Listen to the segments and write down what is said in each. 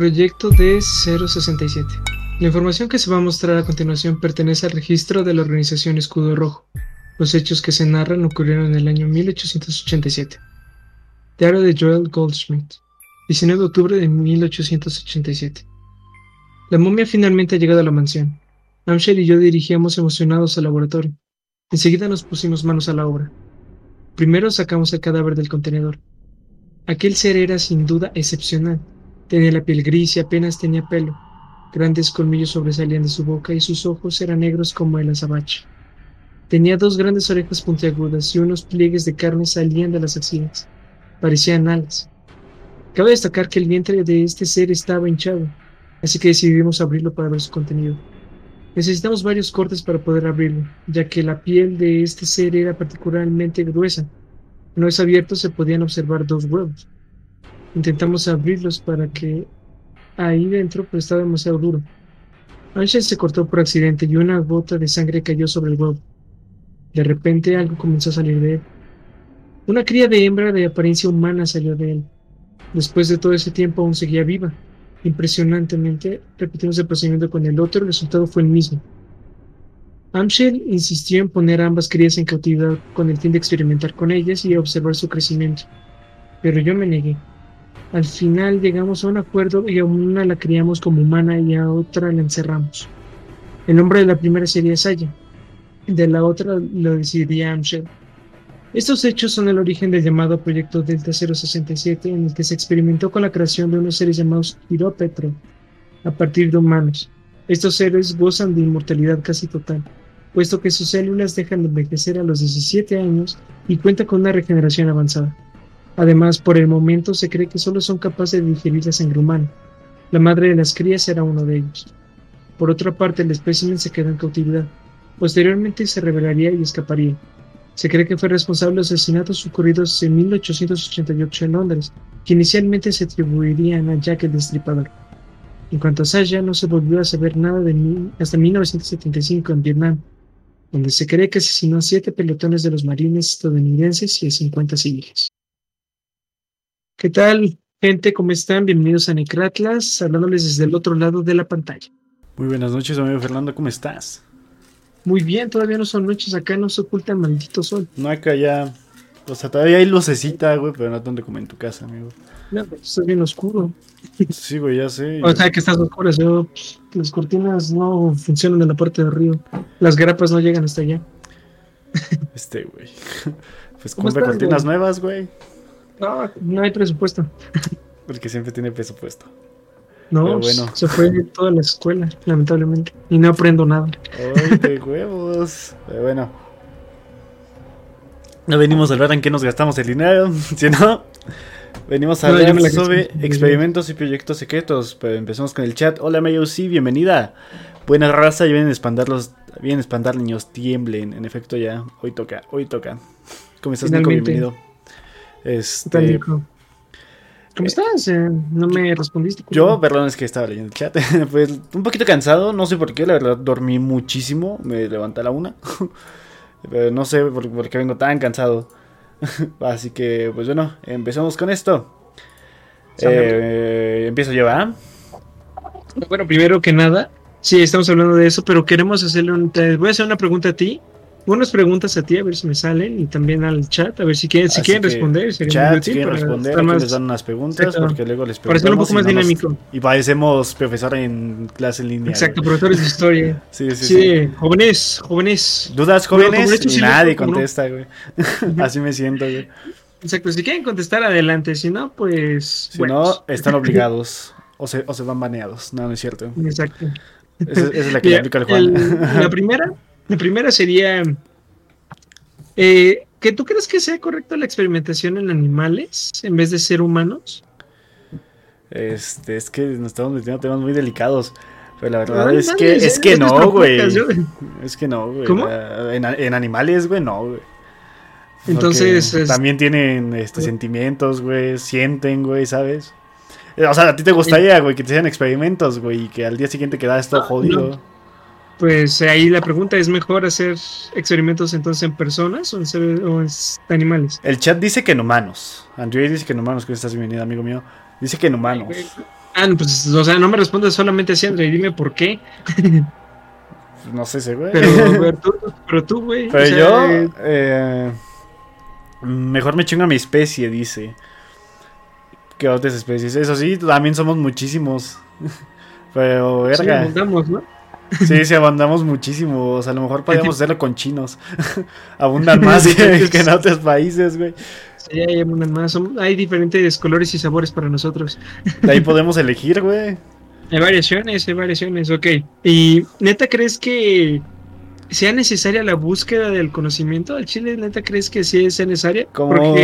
Proyecto D067. La información que se va a mostrar a continuación pertenece al registro de la organización Escudo Rojo. Los hechos que se narran ocurrieron en el año 1887. Diario de Joel Goldschmidt, 19 de octubre de 1887. La momia finalmente ha llegado a la mansión. Amshel y yo dirigíamos emocionados al laboratorio. Enseguida nos pusimos manos a la obra. Primero sacamos el cadáver del contenedor. Aquel ser era sin duda excepcional. Tenía la piel gris y apenas tenía pelo. Grandes colmillos sobresalían de su boca y sus ojos eran negros como el azabache. Tenía dos grandes orejas puntiagudas y unos pliegues de carne salían de las axilas. Parecían alas. Cabe destacar que el vientre de este ser estaba hinchado, así que decidimos abrirlo para ver su contenido. Necesitamos varios cortes para poder abrirlo, ya que la piel de este ser era particularmente gruesa. Una vez abierto se podían observar dos huevos. Intentamos abrirlos para que ahí dentro, pero estaba demasiado duro. Angel se cortó por accidente y una gota de sangre cayó sobre el huevo. De repente algo comenzó a salir de él. Una cría de hembra de apariencia humana salió de él. Después de todo ese tiempo aún seguía viva. Impresionantemente, repetimos el procedimiento con el otro, el resultado fue el mismo. Amshel insistió en poner ambas crías en cautividad con el fin de experimentar con ellas y observar su crecimiento. Pero yo me negué. Al final llegamos a un acuerdo y a una la criamos como humana y a otra la encerramos. El nombre de la primera sería Saya, de la otra lo decidiría Amshel. Estos hechos son el origen del llamado Proyecto Delta 067, en el que se experimentó con la creación de unos seres llamados Quirópetro, a partir de humanos. Estos seres gozan de inmortalidad casi total, puesto que sus células dejan de envejecer a los 17 años y cuentan con una regeneración avanzada. Además, por el momento se cree que solo son capaces de digerir la sangre humana. La madre de las crías era uno de ellos. Por otra parte, el espécimen se quedó en cautividad. Posteriormente se revelaría y escaparía. Se cree que fue responsable de los asesinatos ocurridos en 1888 en Londres, que inicialmente se atribuirían a Jack el Destripador. En cuanto a Sasha, no se volvió a saber nada de mí hasta 1975 en Vietnam, donde se cree que asesinó a siete pelotones de los marines estadounidenses y a 50 civiles. ¿Qué tal, gente? ¿Cómo están? Bienvenidos a Necratlas, hablándoles desde el otro lado de la pantalla. Muy buenas noches, amigo Fernando, ¿cómo estás? Muy bien, todavía no son noches, acá no se oculta el maldito sol. No, acá ya. O sea, todavía hay lucecita, güey, pero no tanto como en tu casa, amigo. No, está bien oscuro. Sí, güey, ya sé. O sea, que estás oscuro, yo, las cortinas no funcionan en la parte de arriba. Las grapas no llegan hasta allá. Este, güey. Pues compra cortinas nuevas, güey. No, no hay presupuesto. Porque siempre tiene presupuesto. No, bueno. se fue toda la escuela, lamentablemente. Y no aprendo nada. ¡Ay, de huevos! Pero bueno. No venimos a hablar en qué nos gastamos el dinero, si no. Venimos a hablar sobre experimentos y proyectos secretos. Pero empecemos con el chat. Hola, Mayo, sí, bienvenida. Buena raza, y vienen a espantar los. Vienen a espantar niños, tiemblen. En efecto, ya. Hoy toca, hoy toca. ¿Cómo estás, Nico? Bienvenido. Este. ¿Cómo estás? Eh, no me respondiste. Yo, perdón, es que estaba leyendo el chat. pues un poquito cansado, no sé por qué, la verdad dormí muchísimo, me levanté a la una. Pero no sé por, qué vengo tan cansado. Así que, pues bueno, empezamos con esto. Eh, empiezo yo, ¿ah? Bueno, primero que nada, sí, estamos hablando de eso, pero queremos hacerle un... Te voy a hacer una pregunta a ti unas preguntas a ti, a ver si me salen, y también al chat, a ver si quieren, si quieren responder. Chat, si quieren responder, aquí les dan unas preguntas, porque luego les. Para un poco más dinámico. y parecemos profesor en clase en línea. Exacto, profesores de historia. sí, sí, sí, jóvenes, jóvenes. ¿Dudas, jóvenes? Nadie contesta, güey. Así me siento, güey. Exacto, si quieren contestar, adelante, si no, pues... Si no, están obligados, o se, o se van baneados, no, no es cierto. Exacto. Esa, es la que le aplica el Juan. la primera la primera sería eh, que tú crees que sea correcta la experimentación en animales en vez de ser humanos. Este, es que nos estamos metiendo temas muy delicados. Pero la verdad es, que, es, que no, güey. Es que no, güey. ¿Cómo? En, animales, güey, no, güey. Entonces. También tienen este, sentimientos, güey. Sienten, güey, ¿sabes? O sea, a ti te gustaría, güey, que te hicieran experimentos, güey, y que al día siguiente quedara esto jodido. Pues ahí la pregunta es mejor hacer experimentos entonces en personas o en, animales. El chat dice que en humanos. Andrew dice que en humanos, que estás bienvenido, amigo mío. Dice que en humanos. Ah, pues, o sea, no me respondes solamente así, André, dime por qué. no sé, ese güey. Pero, tú, pero tú, güey. Pero yo, eh, eh, mejor me chingo a mi especie, dice. ¿Qué otras especies? Eso sí, también somos muchísimos. Pero, verga. Sí, ¿no? Sí, sí, abundamos muchísimo. O sea, a lo mejor podríamos hacerlo con chinos. Abundan más que, en otros países, güey. Sí, hay abundan más. hay diferentes colores y sabores para nosotros. De ahí podemos elegir, güey. Hay variaciones, hay variaciones, ok. ¿Y neta crees que sea necesaria la búsqueda del conocimiento al chile? ¿Neta crees que sí es necesaria? Como,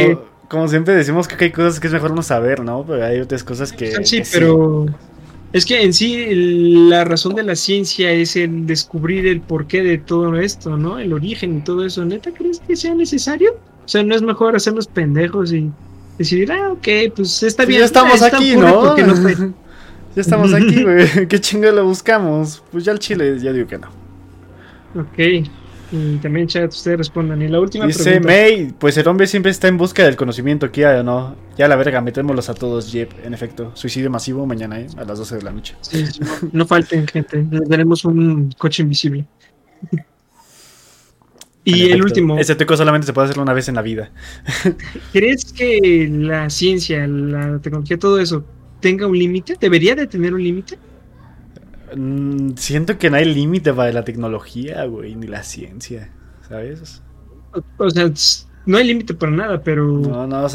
como siempre decimos que hay cosas que es mejor no saber, ¿no? Pero hay otras cosas que... Sí, pero... Es que en sí la razón de la ciencia es el descubrir el porqué de todo esto, ¿no? El origen y todo eso. ¿Neta crees que sea necesario? O sea, ¿no es mejor hacernos pendejos y decidir, ah, ok, pues está bien. Ya estamos aquí, ¿no? Ya estamos aquí, güey. ¿Qué chingo lo buscamos? Pues ya el chile, ya digo que no. Ok. Y también, chat, ustedes respondan. Y la última Dice May, pues el hombre siempre está en busca del conocimiento, ¿quiera o no? Ya la verga, metémoslos a todos, Jep. En efecto, suicidio masivo mañana, ¿eh? A las 12 de la noche. Sí, no, falten, gente. Tenemos un coche invisible. y el último. Ese teco solamente se puede hacer una vez en la vida. ¿Crees que la ciencia, la tecnología, todo eso tenga un límite? ¿Debería de tener un límite? Mm, siento que no hay límite para la tecnología, güey, ni la ciencia, ¿sabes? O, sea, no hay límite para nada, pero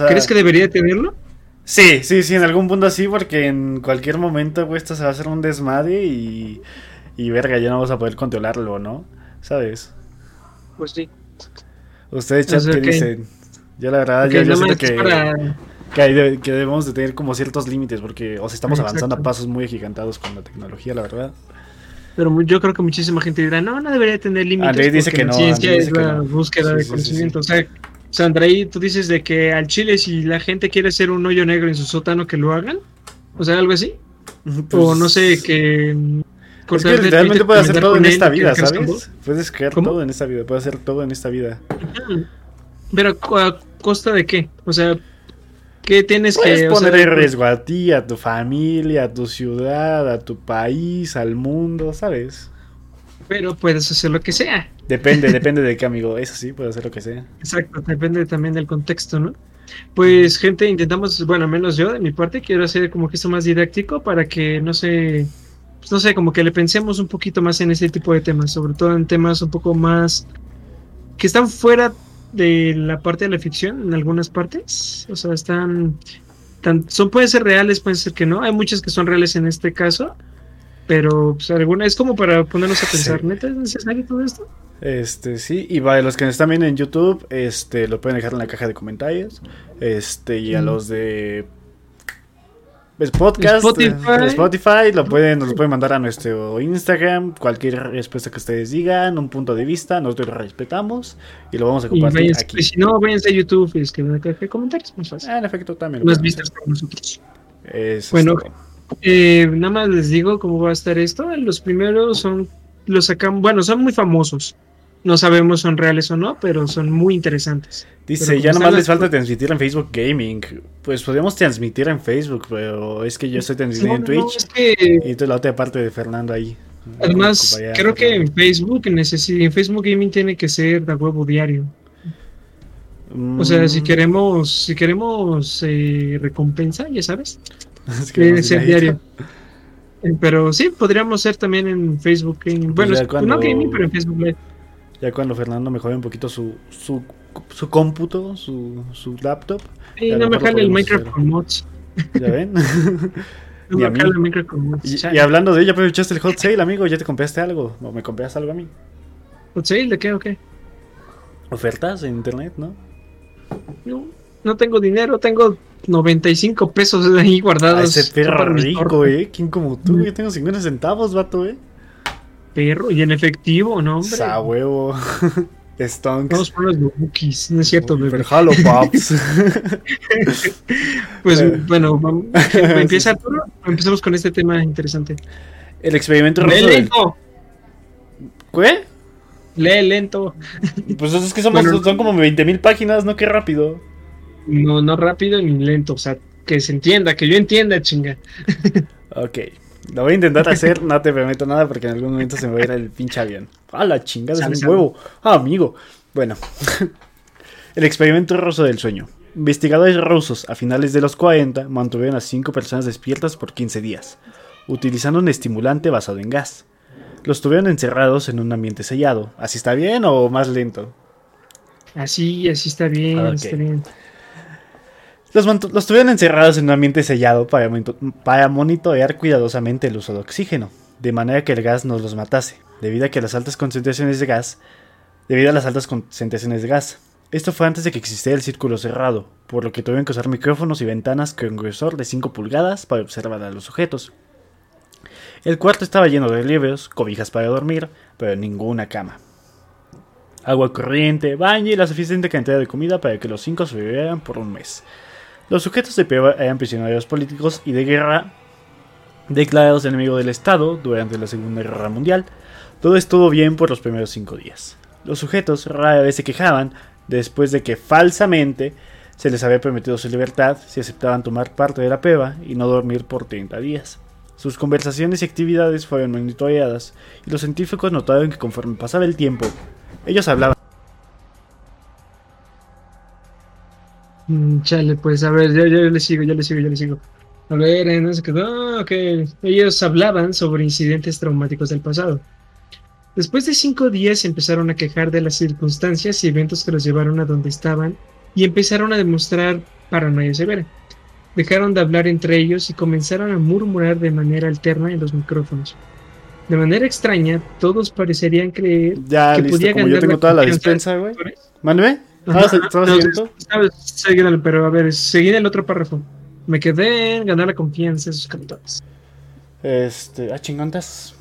¿crees que debería tenerlo? Sí, sí, sí, en algún punto sí, porque en cualquier momento, güey, esto se va a hacer un desmadre y, y verga, ya no vamos a poder controlarlo, ¿no? ¿Sabes? Pues sí. Ustedes, chat, ¿qué dicen? Yo la verdad, ya yo siento que que, que debemos de tener como ciertos límites porque os estamos avanzando a pasos muy agigantados con la tecnología, la verdad. Pero yo creo que muchísima gente dirá, no, no debería tener límites. Andrei dice que no. ciencia es la búsqueda de conocimiento. o sea, Andrei, tú dices de que al Chile si la gente quiere hacer un hoyo negro en su sótano, que lo hagan. O sea, algo así. Pues o no sé, que... Es que realmente puede hacer todo en esta vida, ¿sabes? Puedes crear todo en esta vida, puedes hacer todo en esta vida. Pero a costa de qué? O sea, ¿Qué tienes Puedes que poner en riesgo a ti, a tu familia, a tu ciudad, a tu país, al mundo, ¿sabes? Pero puedes hacer lo que sea. Depende, depende de qué, amigo. Eso sí, puede hacer lo que sea. Exacto, depende también del contexto, ¿no? Pues, gente, intentamos, bueno, menos yo de mi parte, quiero hacer como que esto más didáctico para que no sé, pues, no sé, como que le pensemos un poquito más en ese tipo de temas, sobre todo en temas un poco más que están fuera de la parte de la ficción en algunas partes. O sea, están. son, pueden ser reales, pueden ser que no. Hay muchas que son reales en este caso. Pero pues, alguna es como para ponernos a pensar, ¿neta es necesario todo esto? Este, sí, y para los que están viendo en YouTube, este, lo pueden dejar en la caja de comentarios. Este, y a los de podcast, Spotify. Spotify, lo pueden, nos lo pueden mandar a nuestro Instagram, cualquier respuesta que ustedes digan, un punto de vista, nosotros lo respetamos y lo vamos a compartir aquí. Si no, váyanse a YouTube y escriben en comentarios, más Ah, en efecto, también. Más vistas para nosotros. bueno, eh, nada más les digo cómo va a estar esto. Los primeros son, los sacan, bueno, son muy famosos. No sabemos son reales o no, pero son muy interesantes. Dice, ya nomás les falta transmitir en Facebook Gaming. Pues podríamos transmitir en Facebook, pero es que yo estoy transmitiendo en Twitch. Y tú la otra parte de Fernando ahí. Además, creo que en Facebook en Facebook Gaming tiene que ser de huevo diario. O sea, si mm. queremos, si queremos eh, recompensa, ya sabes, tiene que ser diario. Eh, pero sí, podríamos ser también en Facebook Gaming. Bueno, pues no Gaming, pero en Facebook Live. Ya cuando Fernando mejore un poquito su, su, su cómputo, su, su laptop. Sí, no me jale el Minecraft con mods. ¿Ya ven? no me jale el Minecraft con mods. Y, hablando de ella, aprovechaste el hot sale, amigo. ¿Ya te compraste algo? ¿O me compraste algo a mí? ¿Hot sale de qué o qué? Ofertas en internet, ¿no? No, no tengo dinero, tengo 95 pesos ahí guardados. Ah, ese perro rico, eh. ¿Quién como tú? Yo tengo 50 centavos, vato, eh. Perro, y en efectivo, ¿no? Hombre? Sa huevo. Stonks. Vamos por los bookies, no es cierto, bebé. Pero jalo, paps. pues eh. bueno, vamos, empieza todo. Empezamos con este tema interesante. El experimento Lee lento. ¿Qué? Lee lento. Pues es que somos, son como 20.000 páginas, ¿no? Qué rápido. No, no rápido ni lento, o sea, que se entienda, que yo entienda, chinga. Ok. Lo voy a intentar hacer, no te prometo nada porque en algún momento se me va a ir el pinche avión. ¡Ah, la chingada! Es un huevo. ¡Ah, amigo! Bueno. el experimento ruso del sueño. Investigadores rusos a finales de los 40 mantuvieron a 5 personas despiertas por 15 días, utilizando un estimulante basado en gas. Los tuvieron encerrados en un ambiente sellado. ¿Así está bien o más lento? Así, así está bien, está bien. Los, tuvieron encerrados en un ambiente sellado para, monitorear cuidadosamente el uso de oxígeno, de manera que el gas no los matase, debido a que las altas concentraciones de gas, debido a las altas concentraciones de gas. Esto fue antes de que existiera el círculo cerrado, por lo que tuvieron que usar micrófonos y ventanas con grosor de 5 pulgadas para observar a los sujetos. El cuarto estaba lleno de libros, cobijas para dormir, pero ninguna cama. Agua corriente, baño y la suficiente cantidad de comida para que los cinco sobrevivieran por un mes. Los sujetos de prueba eran prisioneros políticos y de guerra declarados enemigos del Estado durante la Segunda Guerra Mundial. Todo estuvo bien por los primeros cinco días. Los sujetos rara vez se quejaban después de que falsamente se les había permitido su libertad si aceptaban tomar parte de la prueba y no dormir por 30 días. Sus conversaciones y actividades fueron monitoreadas y los científicos notaron que conforme pasaba el tiempo, ellos hablaban chale, pues a ver, yo, yo, le sigo, yo le sigo, yo le sigo. A ver, eh, no se quedó, ok. Ellos hablaban sobre incidentes traumáticos del pasado. Después de cinco días empezaron a quejar de las circunstancias y eventos que los llevaron a donde estaban y empezaron a demostrar paranoia severa. Dejaron de hablar entre ellos y comenzaron a murmurar de manera alterna en los micrófonos. De manera extraña, todos parecerían creer ya, que listo, podía como ganar yo tengo toda la dispensa, güey. ¿Mándeme? Pero a ver, seguí el otro párrafo. Me quedé en ganar la confianza de sus cantores. Este, a chingontas.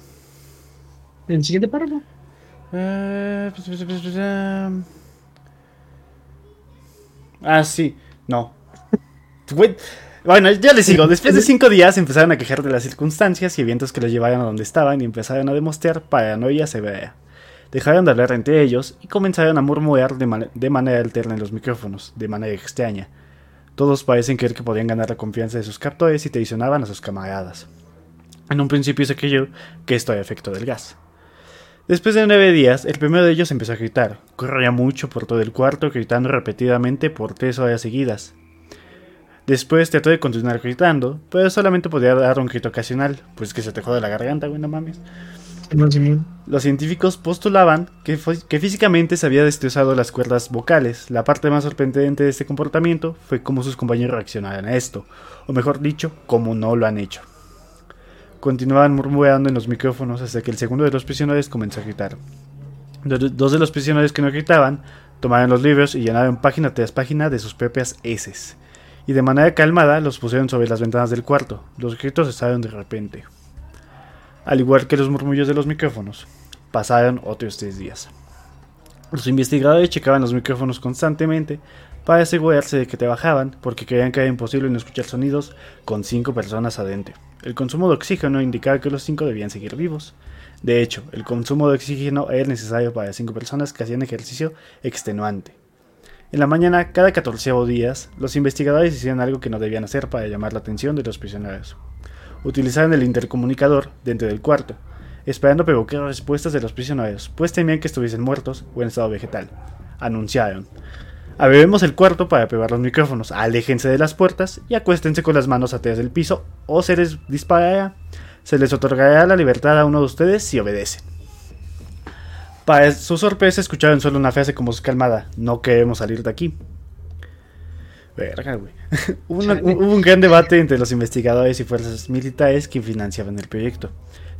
¿El siguiente párrafo? ah, sí, no. bueno, ya les sigo. Después de cinco días empezaron a quejar de las circunstancias y eventos que los llevaron a donde estaban y empezaron a demostrar paranoia severa dejaron de hablar entre ellos y comenzaron a murmurar de, manera alterna en los micrófonos, de manera extraña. Todos parecen creer que podían ganar la confianza de sus captores y traicionaban a sus camaradas. En un principio se creyó que esto era efecto del gas. Después de nueve días, el primero de ellos empezó a gritar. Corría mucho por todo el cuarto, gritando repetidamente por tres horas seguidas. Después trató de continuar gritando, pero solamente podía dar un grito ocasional, pues que se te jode la garganta, güey, no mames. Los científicos postulaban que, físicamente se había destrozado las cuerdas vocales. La parte más sorprendente de este comportamiento fue cómo sus compañeros reaccionaron a esto, o mejor dicho, cómo no lo han hecho. Continuaban murmurando en los micrófonos hasta que el segundo de los prisioneros comenzó a gritar. Dos de los prisioneros que no gritaban tomaron los libros y llenaron página tras página de sus propias heces, y de manera calmada los pusieron sobre las ventanas del cuarto. Los gritos cesaron de repente al igual que los murmullos de los micrófonos. Pasaron otros tres días. Los investigadores checaban los micrófonos constantemente para asegurarse de que trabajaban porque creían que era imposible no escuchar sonidos con cinco personas adentro. El consumo de oxígeno indicaba que los cinco debían seguir vivos. De hecho, el consumo de oxígeno era necesario para cinco personas que hacían ejercicio extenuante. En la mañana, cada 14 días, los investigadores hacían algo que no debían hacer para llamar la atención de los prisioneros utilizaron el intercomunicador dentro del cuarto, esperando provocar respuestas de los prisioneros, pues temían que estuviesen muertos o en estado vegetal. Anunciaron. Abriremos el cuarto para probar los micrófonos, aléjense de las puertas y acuéstense con las manos atrás del piso o se les disparará. Se les otorgará la libertad a uno de ustedes si obedecen. Para su sorpresa escucharon solo una frase como calmada, no queremos salir de aquí. hubo, un gran debate entre los investigadores y fuerzas militares que financiaban el proyecto.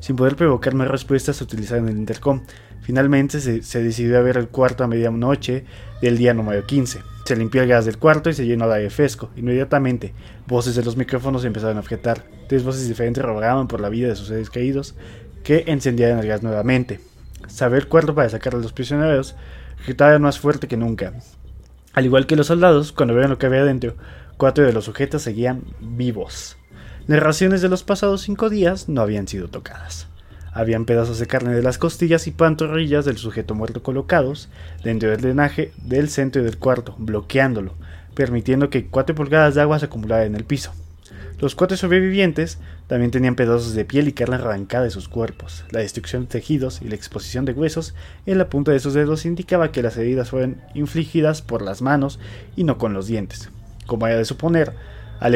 Sin poder provocar más respuestas, se utilizaron el intercom. Finalmente se, decidió a ver el cuarto a medianoche del día número 15. Se limpió el gas del cuarto y se llenó de aire fresco. Inmediatamente, voces de los micrófonos empezaron a objetar. Tres voces diferentes rogaban por la vida de sus seres caídos que encendieran el gas nuevamente. Saber el cuarto para sacar a los prisioneros gritaban más fuerte que nunca. Al igual que los soldados, cuando vieron lo que había dentro, cuatro de los sujetos seguían vivos. Narraciones de los pasados cinco días no habían sido tocadas. Habían pedazos de carne de las costillas y pantorrillas del sujeto muerto colocados dentro del drenaje del centro del cuarto, bloqueándolo, permitiendo que cuatro pulgadas de agua se acumularan en el piso. Los cuatro sobrevivientes también tenían pedazos de piel y carne arrancada de sus cuerpos. La destrucción de tejidos y la exposición de huesos en la punta de sus dedos indicaba que las heridas fueron infligidas por las manos y no con los dientes. Como era de suponer, al,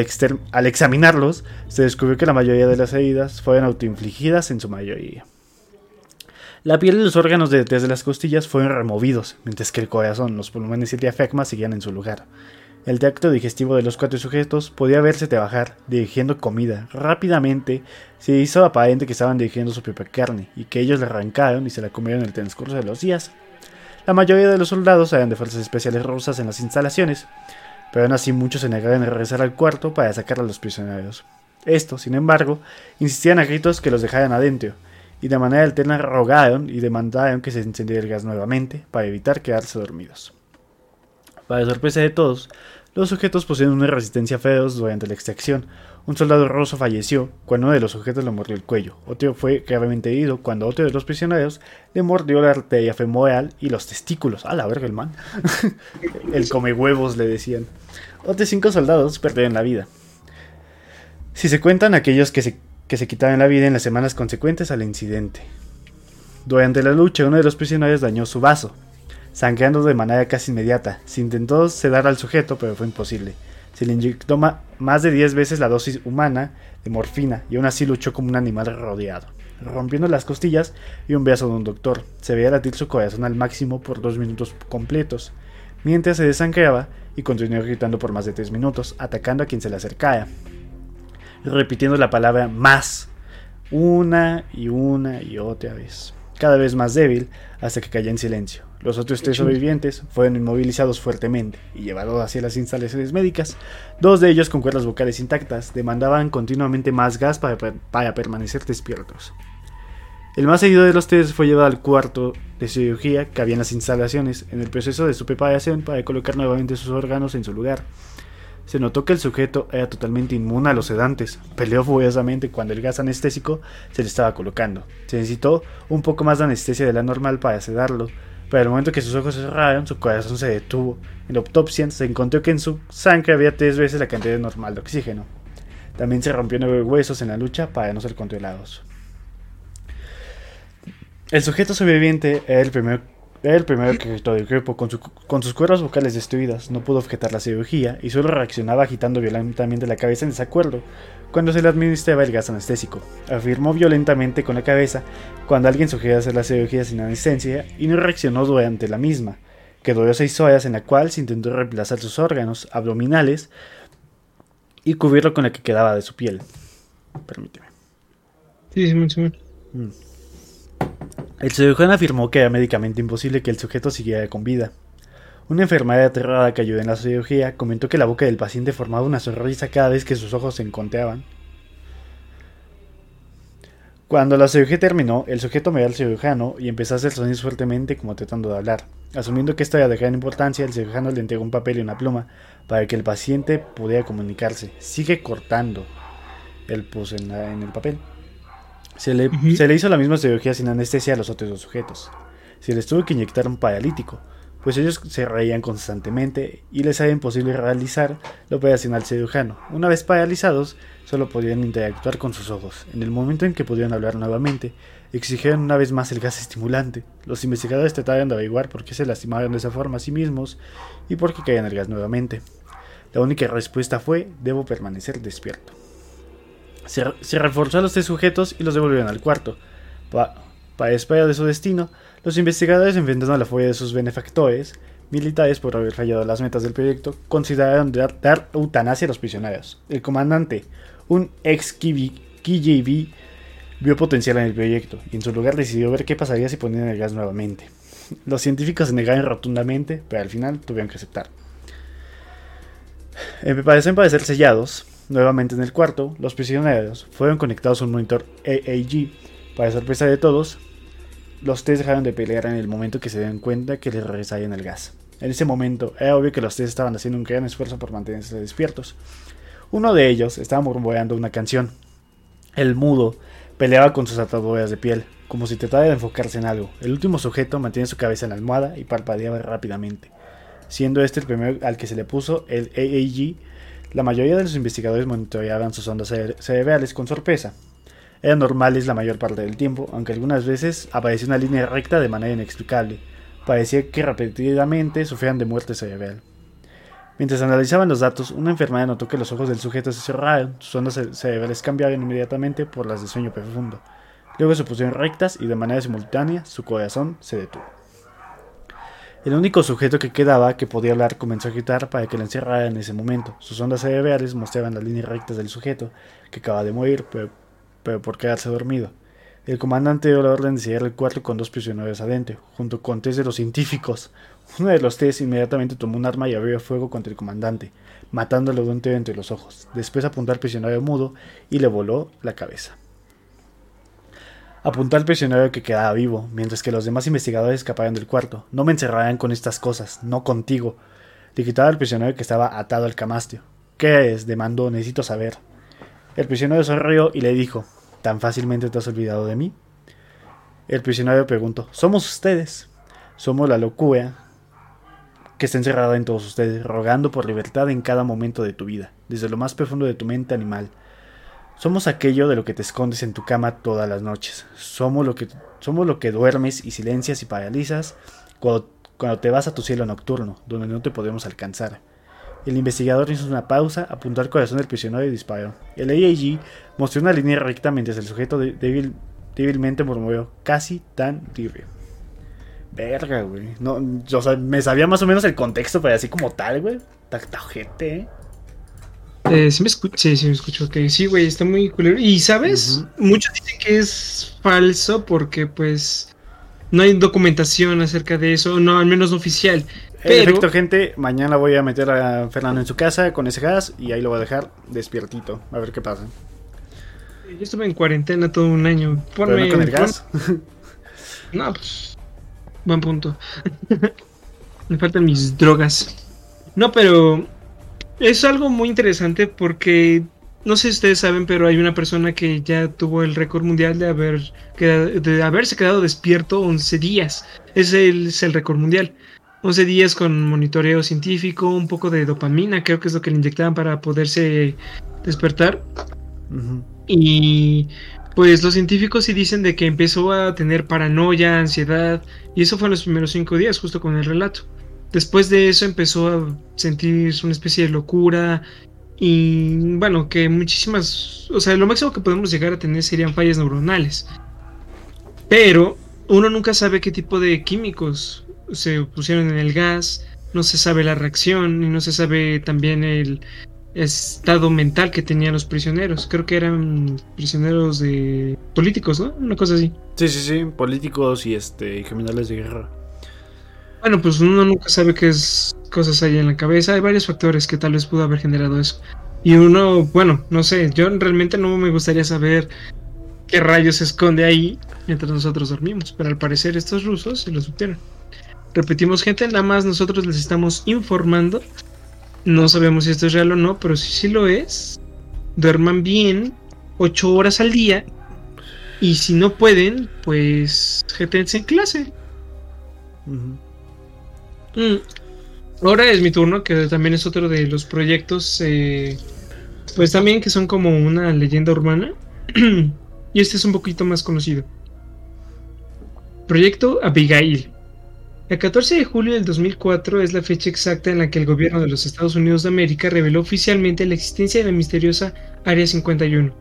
examinarlos, se descubrió que la mayoría de las heridas fueron autoinfligidas en su mayoría. La piel y los órganos de detrás de las costillas fueron removidos, mientras que el corazón, los pulmones y el diafragma seguían en su lugar. El tracto digestivo de los cuatro sujetos podía verse trabajar, dirigiendo comida. Rápidamente se hizo aparente que estaban dirigiendo su propia carne, y que ellos la arrancaron y se la comieron en el transcurso de los días. La mayoría de los soldados eran de fuerzas especiales rusas en las instalaciones, pero aún así muchos se negaron a regresar al cuarto para sacar a los prisioneros. Estos, sin embargo, insistían a gritos que los dejaran adentro, y de manera alterna rogaron y demandaron que se encendiera el gas nuevamente para evitar quedarse dormidos. Para sorpresa de todos, los sujetos poseen una resistencia feroz durante la extracción. Un soldado ruso falleció cuando uno de los sujetos le mordió el cuello. Otro fue gravemente herido cuando otro de los prisioneros le mordió la arteria femoral y los testículos. A la verga el man. el come huevos le decían. Otros cinco soldados perdieron la vida. Si se cuentan aquellos que se, que se quitaron la vida en las semanas consecuentes al incidente. Durante la lucha, uno de los prisioneros dañó su vaso, sangrando de manera casi inmediata. Se intentó sedar al sujeto, pero fue imposible. Se le inyectó más de 10 veces la dosis humana de morfina y aún así luchó como un animal rodeado, rompiendo las costillas y un brazo de un doctor. Se veía latir su corazón al máximo por dos minutos completos, mientras se desangraba y continuó gritando por más de tres minutos, atacando a quien se le acercaba, repitiendo la palabra más una y una y otra vez, cada vez más débil hasta que cayó en silencio. Los otros tres sobrevivientes fueron inmovilizados fuertemente y llevados hacia las instalaciones médicas. Dos de ellos, con cuerdas vocales intactas, demandaban continuamente más gas para, permanecer despiertos. El más seguido de los tres fue llevado al cuarto de cirugía que había en las instalaciones, en el proceso de su preparación para colocar nuevamente sus órganos en su lugar. Se notó que el sujeto era totalmente inmune a los sedantes. Peleó furiosamente cuando el gas anestésico se le estaba colocando. Se necesitó un poco más de anestesia de la normal para sedarlo, pero al momento que sus ojos se cerraron, su corazón se detuvo. En la autopsia se encontró que en su sangre había tres veces la cantidad normal de oxígeno. También se rompió nueve huesos en la lucha para no ser controlados. El sujeto sobreviviente era el primero era el primero que gritó del grupo con, con, sus cuerdas vocales destruidas. No pudo objetar la cirugía y solo reaccionaba agitando violentamente la cabeza en desacuerdo cuando se le administraba el gas anestésico. Afirmó violentamente con la cabeza cuando alguien sugería hacer la cirugía sin anestesia y no reaccionó durante la misma. Quedó seis horas en la cual se intentó reemplazar sus órganos abdominales y cubrirlo con la que quedaba de su piel. Permíteme. Sí, sí, sí. Mm. El cirujano afirmó que era médicamente imposible que el sujeto siguiera con vida. Una enfermera aterrada que ayudó en la cirugía comentó que la boca del paciente formaba una sonrisa cada vez que sus ojos se encontraban. Cuando la cirugía terminó, el sujeto miró al cirujano y empezó a hacer sonidos fuertemente como tratando de hablar. Asumiendo que esto era de gran importancia, el cirujano le entregó un papel y una pluma para que el paciente pudiera comunicarse. Sigue cortando. Él puso en el papel. Se le, hizo la misma cirugía sin anestesia a los otros dos sujetos. Se les tuvo que inyectar un paralítico, pues ellos se reían constantemente y les era imposible realizar la operación al cirujano. Una vez paralizados, solo podían interactuar con sus ojos. En el momento en que pudieron hablar nuevamente, exigieron una vez más el gas estimulante. Los investigadores trataron de averiguar por qué se lastimaron de esa forma a sí mismos y por qué caían el gas nuevamente. La única respuesta fue, debo permanecer despierto. Se, reforzó a los tres sujetos y los devolvieron al cuarto. para espera de su destino, los investigadores, enfrentando a la furia de sus benefactores militares por haber fallado las metas del proyecto, consideraron dar, eutanasia a los prisioneros. El comandante, un ex KGB, vio potencial en el proyecto y en su lugar decidió ver qué pasaría si ponían el gas nuevamente. Los científicos se negaron rotundamente, pero al final tuvieron que aceptar. En preparación para ser sellados, Nuevamente en el cuarto, los prisioneros fueron conectados a un monitor AAG. Para sorpresa de todos, los tres dejaron de pelear en el momento que se dieron cuenta que les regresarían el gas. En ese momento era obvio que los tres estaban haciendo un gran esfuerzo por mantenerse despiertos. Uno de ellos estaba murmurando una canción. El mudo peleaba con sus ataduras de piel, como si tratara de enfocarse en algo. El último sujeto mantiene su cabeza en la almohada y parpadeaba rápidamente, siendo este el primero al que se le puso el AAG La mayoría de los investigadores monitoreaban sus ondas cerebrales con sorpresa. Eran normales la mayor parte del tiempo, aunque algunas veces aparecía una línea recta de manera inexplicable. Parecía que repetidamente sufrían de muerte cerebral. Mientras analizaban los datos, una enfermera notó que los ojos del sujeto se cerraron, sus ondas cerebrales cambiaron inmediatamente por las de sueño profundo. Luego se pusieron rectas y de manera simultánea su corazón se detuvo. El único sujeto que quedaba que podía hablar comenzó a gritar para que lo encerrara en ese momento. Sus ondas cerebrales mostraban las líneas rectas del sujeto, que acaba de morir, pero, por quedarse dormido. El comandante dio la orden de sellar el cuarto con dos prisioneros adentro, junto con tres de los científicos. Uno de los tres inmediatamente tomó un arma y abrió fuego contra el comandante, matándolo de un tiro entre los ojos. Después apuntó al prisionero mudo y le voló la cabeza. Apuntó al prisionero que quedaba vivo, mientras que los demás investigadores escapaban del cuarto. No me encerrarán con estas cosas, no contigo. Le quitaba al prisionero que estaba atado al camastio. ¿Qué es? demandó, necesito saber. El prisionero sonrió y le dijo, ¿tan fácilmente te has olvidado de mí? El prisionero preguntó, ¿somos ustedes? Somos la locura que está encerrada en todos ustedes, rogando por libertad en cada momento de tu vida, desde lo más profundo de tu mente animal somos aquello de lo que te escondes en tu cama todas las noches. Somos lo que, somos lo que duermes y silencias y paralizas cuando, te vas a tu cielo nocturno, donde no te podemos alcanzar. El investigador hizo una pausa, apuntó al corazón del prisionero y disparó. El AIG mostró una línea recta mientras el sujeto débil, débilmente murmuró, casi tan libre. Verga, güey. No, me sabía más o menos el contexto, pero así como tal, güey. Tajete, eh. Eh, sí, me escucho, sí, sí me escucho. Que sí, güey, está muy culero. Y sabes, muchos dicen que es falso porque, pues, no hay documentación acerca de eso, no, al menos no oficial. Perfecto, gente. Mañana voy a meter a Fernando en su casa con ese gas y ahí lo voy a dejar despiertito. A ver qué pasa. Yo estuve en cuarentena todo un año. Ponme, con el gas? no, pues. Buen punto. me faltan mis drogas. No, pero es algo muy interesante porque no sé si ustedes saben, pero hay una persona que ya tuvo el récord mundial de, haber de haberse quedado despierto 11 días. Ese es el récord mundial. 11 días con monitoreo científico, un poco de dopamina, creo que es lo que le inyectaban para poderse despertar. Y pues los científicos sí dicen de que empezó a tener paranoia, ansiedad, y eso fue en los primeros 5 días, justo con el relato. Después de eso empezó a sentir una especie de locura y bueno, que muchísimas, o sea, lo máximo que podemos llegar a tener serían fallas neuronales. Pero uno nunca sabe qué tipo de químicos se pusieron en el gas, no se sabe la reacción y no se sabe también el estado mental que tenían los prisioneros. Creo que eran prisioneros de políticos, ¿no? Una cosa así. Sí, sí, sí, políticos y este criminales de guerra. Bueno, pues uno nunca sabe qué cosas hay en la cabeza. Hay varios factores que tal vez pudo haber generado eso. Y uno, bueno, no sé, yo realmente no me gustaría saber qué rayos se esconde ahí mientras nosotros dormimos. Pero al parecer estos rusos se lo supieron. Repetimos, gente, nada más nosotros les estamos informando. No sabemos si esto es real o no, pero si sí lo es, duerman bien, 8 horas al día. Y si no pueden, pues jetense en clase. Mm. Ahora es mi turno, que también es otro de los proyectos, eh, pues también que son como una leyenda urbana. y este es un poquito más conocido. Proyecto Abigail. El 14 de julio del 2004 es la fecha exacta en la que el gobierno de los Estados Unidos de América reveló oficialmente la existencia de la misteriosa Área 51.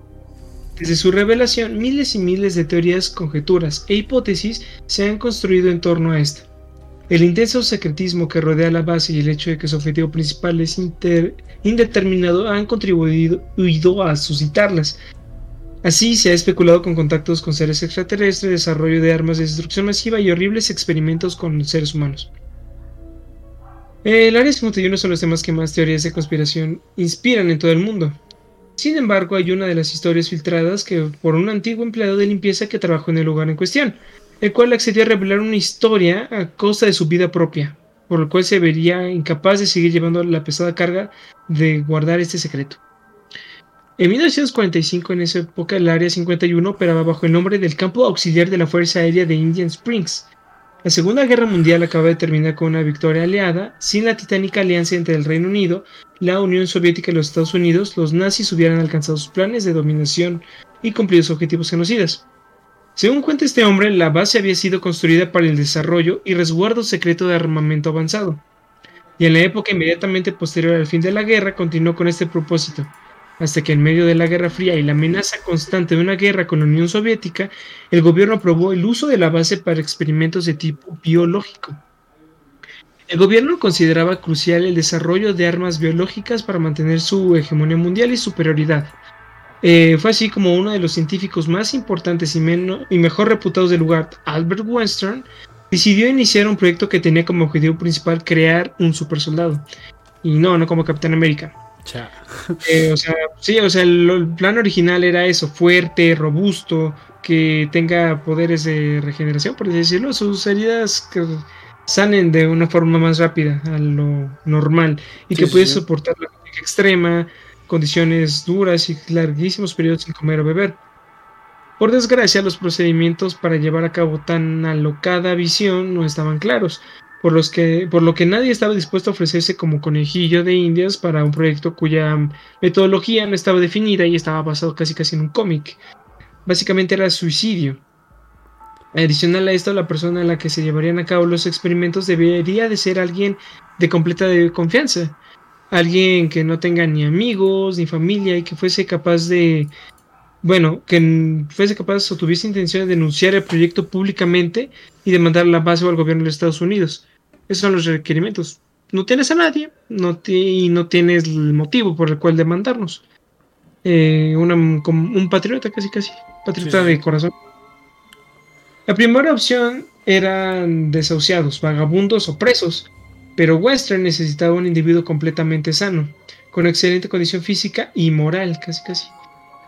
Desde su revelación, miles y miles de teorías, conjeturas e hipótesis se han construido en torno a esta. El intenso secretismo que rodea la base y el hecho de que su objetivo principal es indeterminado han contribuido a suscitarlas. Así se ha especulado con contactos con seres extraterrestres, desarrollo de armas de destrucción masiva y horribles experimentos con seres humanos. El Área 51 son los temas que más teorías de conspiración inspiran en todo el mundo. Sin embargo, hay una de las historias filtradas que por un antiguo empleado de limpieza que trabajó en el lugar en cuestión, el cual accedió a revelar una historia a costa de su vida propia, por lo cual se vería incapaz de seguir llevando la pesada carga de guardar este secreto. En 1945, en esa época, el Área 51 operaba bajo el nombre del Campo Auxiliar de la Fuerza Aérea de Indian Springs. La Segunda Guerra Mundial acaba de terminar con una victoria aliada. Sin la titánica alianza entre el Reino Unido, la Unión Soviética y los Estados Unidos, los nazis hubieran alcanzado sus planes de dominación y cumplido sus objetivos genocidas. Según cuenta este hombre, la base había sido construida para el desarrollo y resguardo secreto de armamento avanzado. Y en la época inmediatamente posterior al fin de la guerra continuó con este propósito, hasta que en medio de la Guerra Fría y la amenaza constante de una guerra con la Unión Soviética, el gobierno aprobó el uso de la base para experimentos de tipo biológico. El gobierno consideraba crucial el desarrollo de armas biológicas para mantener su hegemonía mundial y superioridad. Eh, fue así como uno de los científicos más importantes y, y mejor reputados del lugar, Albert Weinstein, decidió iniciar un proyecto que tenía como objetivo principal crear un supersoldado. Y no, no como Capitán América. Eh, o sea, sí, o sea, el, plan original era eso, fuerte, robusto, que tenga poderes de regeneración, por así decirlo, sus heridas que sanen de una forma más rápida a lo normal y que puede soportar la extrema, condiciones duras y larguísimos periodos sin comer o beber. Por desgracia, los procedimientos para llevar a cabo tan alocada visión no estaban claros, por, los que, por lo que nadie estaba dispuesto a ofrecerse como conejillo de indias para un proyecto cuya metodología no estaba definida y estaba basado casi casi en un cómic. Básicamente era suicidio. Adicional a esto, la persona en la que se llevarían a cabo los experimentos debería de ser alguien de completa confianza. Alguien que no tenga ni amigos ni familia y que fuese capaz de bueno, que fuese capaz o tuviese intención de denunciar el proyecto públicamente y demandar la base o al gobierno de Estados Unidos. Esos son los requerimientos. No tienes a nadie no y no tienes el motivo por el cual demandarnos. Eh, un patriota, casi casi. Patriota de corazón. La primera opción eran desahuciados, vagabundos o presos, pero Western necesitaba un individuo completamente sano, con excelente condición física y moral, casi casi.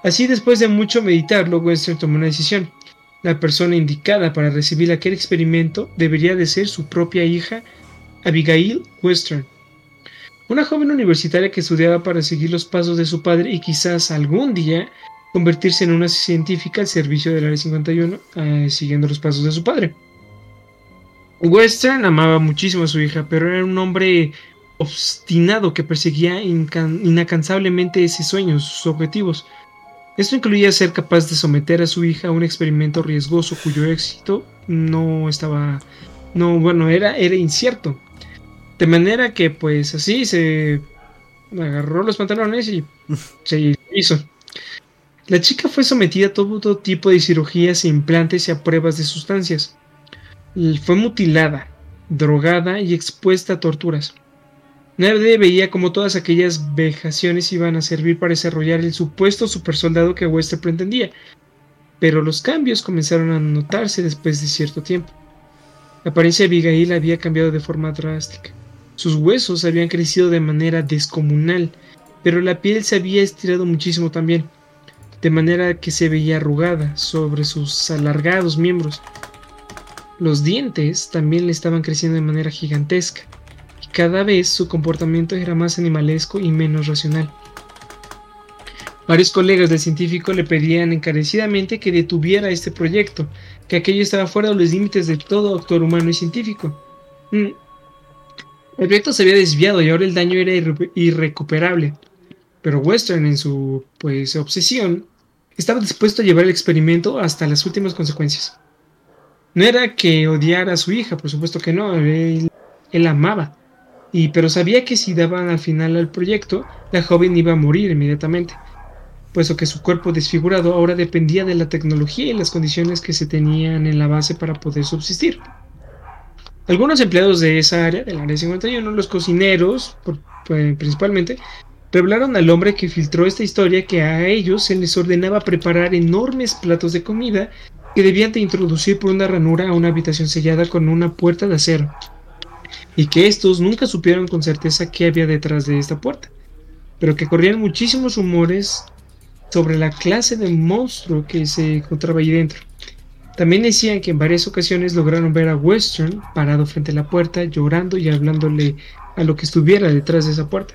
Así, después de mucho meditarlo, Western tomó una decisión la persona indicada para recibir aquel experimento debería de ser su propia hija, Abigail Western. Una joven universitaria que estudiaba para seguir los pasos de su padre y quizás algún día convertirse en una científica al servicio del Área 51, eh, siguiendo los pasos de su padre. Western amaba muchísimo a su hija, pero era un hombre obstinado que perseguía inacansablemente ese sueño, sus objetivos. Esto incluía ser capaz de someter a su hija a un experimento riesgoso cuyo éxito no estaba, no, bueno, era, era incierto. De manera que pues así se agarró los pantalones y se hizo. La chica fue sometida a todo tipo de cirugías, e implantes y a pruebas de sustancias. Fue mutilada, drogada y expuesta a torturas. Nadie veía como todas aquellas vejaciones iban a servir para desarrollar el supuesto supersoldado que Wester pretendía, pero los cambios comenzaron a notarse después de cierto tiempo. La apariencia de Abigail había cambiado de forma drástica. Sus huesos habían crecido de manera descomunal, pero la piel se había estirado muchísimo también, de manera que se veía arrugada sobre sus alargados miembros. Los dientes también le estaban creciendo de manera gigantesca cada vez su comportamiento era más animalesco y menos racional. Varios colegas del científico le pedían encarecidamente que detuviera este proyecto, que aquello estaba fuera de los límites de todo actor humano y científico. Mm. El proyecto se había desviado y ahora el daño era irrecuperable. Pero Western, en su pues, obsesión, estaba dispuesto a llevar el experimento hasta las últimas consecuencias. No era que odiara a su hija, por supuesto que no, él, él amaba y, pero sabía que si daban al final al proyecto, la joven iba a morir inmediatamente, puesto que su cuerpo desfigurado ahora dependía de la tecnología y las condiciones que se tenían en la base para poder subsistir. Algunos empleados de esa área, del área 51, los cocineros pues, principalmente, revelaron al hombre que filtró esta historia que a ellos se les ordenaba preparar enormes platos de comida que debían de introducir por una ranura a una habitación sellada con una puerta de acero y que estos nunca supieron con certeza qué había detrás de esta puerta, pero que corrían muchísimos rumores sobre la clase de monstruo que se encontraba ahí dentro. También decían que en varias ocasiones lograron ver a Western parado frente a la puerta, llorando y hablándole a lo que estuviera detrás de esa puerta.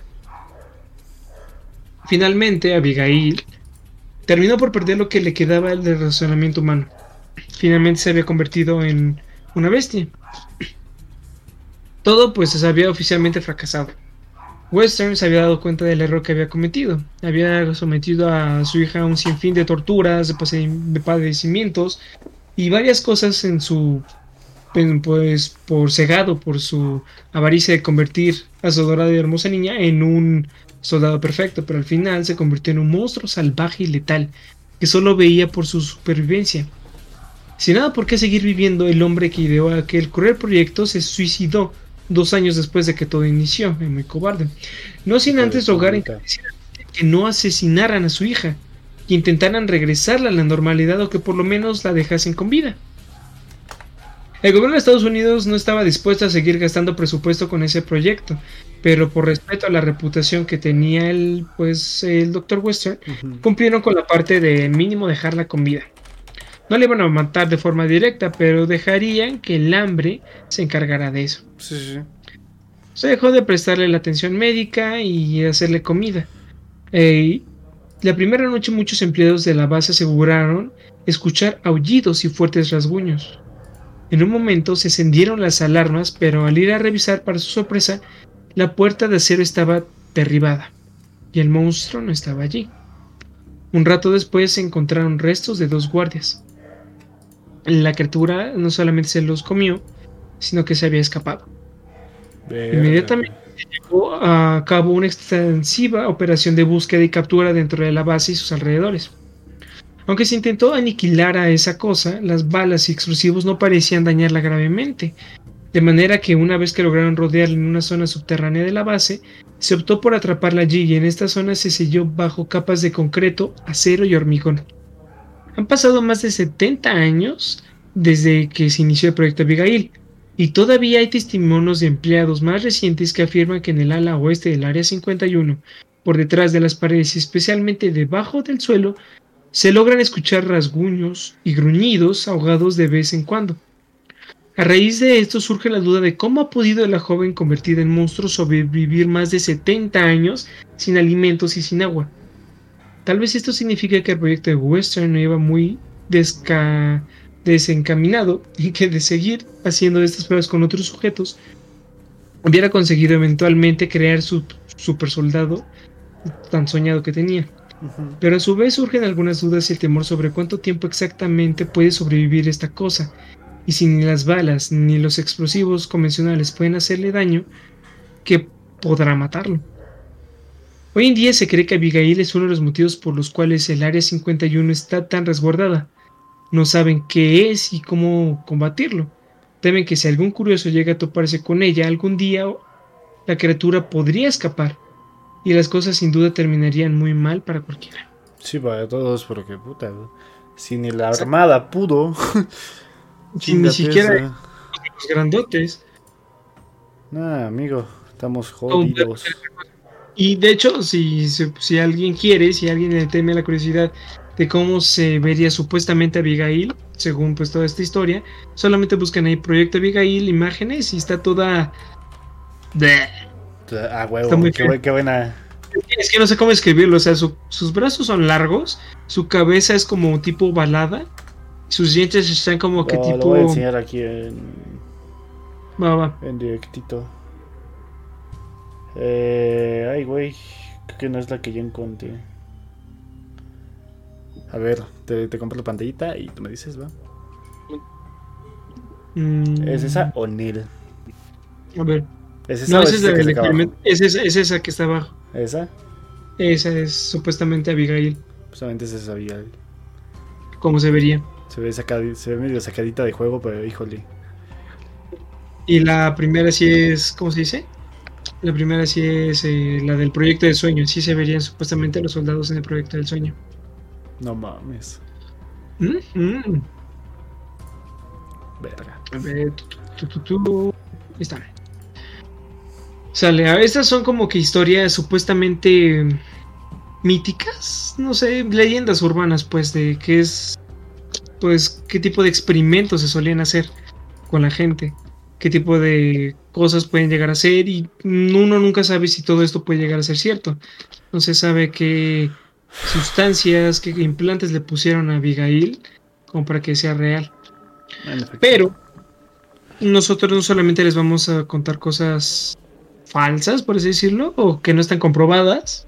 Finalmente, Abigail terminó por perder lo que le quedaba del razonamiento humano. Finalmente se había convertido en una bestia. Todo pues se había oficialmente fracasado. Western se había dado cuenta del error que había cometido. Había sometido a su hija a un sinfín de torturas, de padecimientos y varias cosas en su pues por cegado por su avaricia de convertir a su adorada y hermosa niña en un soldado perfecto, pero al final se convirtió en un monstruo salvaje y letal que solo veía por su supervivencia. Sin nada por qué seguir viviendo, el hombre que ideó aquel cruel proyecto se suicidó dos años después de que todo inició, es muy cobarde. No sin antes rogar en que no asesinaran a su hija, que intentaran regresarla a la normalidad o que por lo menos la dejasen con vida. El gobierno de Estados Unidos no estaba dispuesto a seguir gastando presupuesto con ese proyecto, pero por respeto a la reputación que tenía el, pues, el Dr. Western, cumplieron con la parte de mínimo dejarla con vida. No le iban a matar de forma directa, pero dejarían que el hambre se encargara de eso. Se dejó de prestarle la atención médica y hacerle comida. la primera noche muchos empleados de la base aseguraron escuchar aullidos y fuertes rasguños. En un momento se encendieron las alarmas, pero al ir a revisar para su sorpresa, la puerta de acero estaba derribada y el monstruo no estaba allí. Un rato después se encontraron restos de dos guardias. La criatura no solamente se los comió, sino que se había escapado. Inmediatamente se llevó a cabo una extensiva operación de búsqueda y captura dentro de la base y sus alrededores. Aunque se intentó aniquilar a esa cosa, las balas y explosivos no parecían dañarla gravemente, de manera que una vez que lograron rodearla en una zona subterránea de la base, se optó por atraparla allí y en esta zona se selló bajo capas de concreto, acero y hormigón. Han pasado más de 70 años desde que se inició el proyecto Abigail, y todavía hay testimonios de empleados más recientes que afirman que en el ala oeste del Área 51, por detrás de las paredes y especialmente debajo del suelo, se logran escuchar rasguños y gruñidos ahogados de vez en cuando. A raíz de esto surge la duda de cómo ha podido la joven convertida en monstruo sobrevivir más de 70 años sin alimentos y sin agua. Tal vez esto significa que el proyecto de Western no iba muy desencaminado y que de seguir haciendo estas pruebas con otros sujetos, hubiera conseguido eventualmente crear su super soldado tan soñado que tenía. Pero a su vez surgen algunas dudas y el temor sobre cuánto tiempo exactamente puede sobrevivir esta cosa, y si ni las balas ni los explosivos convencionales pueden hacerle daño, ¿qué podrá matarlo? Hoy en día se cree que Abigail es uno de los motivos por los cuales el Área 51 está tan resguardada. No saben qué es y cómo combatirlo. Temen que si algún curioso llega a toparse con ella algún día, la criatura podría escapar y las cosas sin duda terminarían muy mal para cualquiera. Sí, para todos, porque puta, si ni la armada pudo, sin ni siquiera los grandotes. Nah, amigo, estamos jodidos. Y de hecho, si, si alguien quiere, si alguien le teme la curiosidad de cómo se vería supuestamente Abigail, según pues toda esta historia, solamente buscan ahí Proyecto Abigail, imágenes y está toda... Ah, huevo, qué, buena. Es que no sé cómo escribirlo, o sea, sus brazos son largos, su cabeza es como tipo balada, sus dientes están como que tipo... Lo voy a enseñar aquí en... Va, va. En directito. Eh, ay, güey, creo que no es la que yo encontré. A ver, te, te compro la pantallita y tú me dices, ¿va? Mm. ¿Es esa o Neil? A ver. ¿Es esa no, esa es, la que es, esa, es esa que está abajo. ¿Esa? Esa es supuestamente Abigail. Supuestamente es esa Abigail. ¿Cómo se vería? Se ve, se ve medio sacadita de juego, pero híjole. Y la primera sí es, ¿cómo se dice? La primera sí es eh, la del proyecto del sueño. Sí se verían supuestamente los soldados en el proyecto del sueño. No mames. Mm Verga. A ver, tu, tu, tu, Ahí está. Sale, estas son como que historias supuestamente míticas, no sé, leyendas urbanas, pues, de qué es, pues, qué tipo de experimentos se solían hacer con la gente, qué tipo de cosas pueden llegar a ser y uno nunca sabe si todo esto puede llegar a ser cierto. No se sabe qué sustancias, qué implantes le pusieron a Abigail como para que sea real. Pero nosotros no solamente les vamos a contar cosas falsas, por así decirlo, o que no están comprobadas,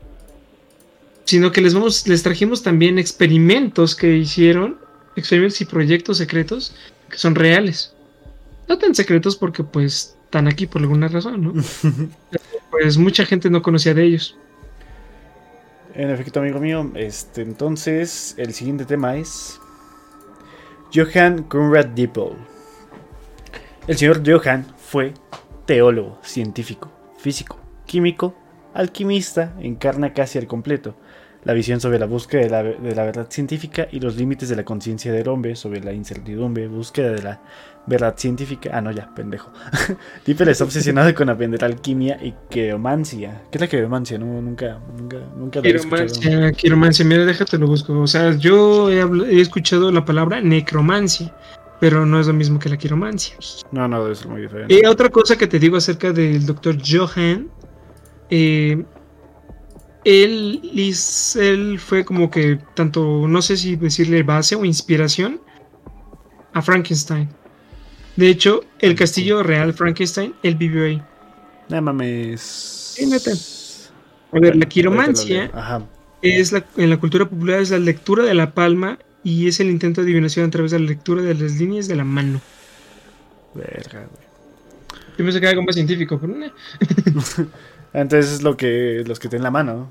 sino que les vamos, les trajimos también experimentos que hicieron, experimentos y proyectos secretos que son reales. No tan secretos porque pues están aquí por alguna razón, ¿no? pues mucha gente no conocía de ellos. En efecto, amigo mío, este, entonces el siguiente tema es Johann Conrad Dippel. El señor Johann fue teólogo, científico, físico, químico, alquimista, encarna casi al completo la visión sobre la búsqueda de la, de la verdad científica y los límites de la conciencia del hombre, sobre la incertidumbre, búsqueda de la verdad científica. Ah, no, ya, pendejo. Dippel está obsesionado con aprender alquimia y queromancia. ¿Qué es la queromancia? No, nunca, nunca, nunca lo he escuchado. Quiromancia, mira, déjate lo busco. O sea, yo he, he, escuchado la palabra necromancia, pero no es lo mismo que la quiromancia. No, no, ser muy diferente. Y otra cosa que te digo acerca del doctor Johann, eh, él, él fue como que tanto, no sé si decirle base o inspiración a Frankenstein. De hecho, el castillo real Frankenstein, él vivió ahí. Nada mames. A ver, la quiromancia es la, en la cultura popular es la lectura de la palma y es el intento de adivinación a través de la lectura de las líneas de la mano. Verga, güey. Yo pensé que era algo más científico, pero no. Entonces es lo que los que tienen la mano.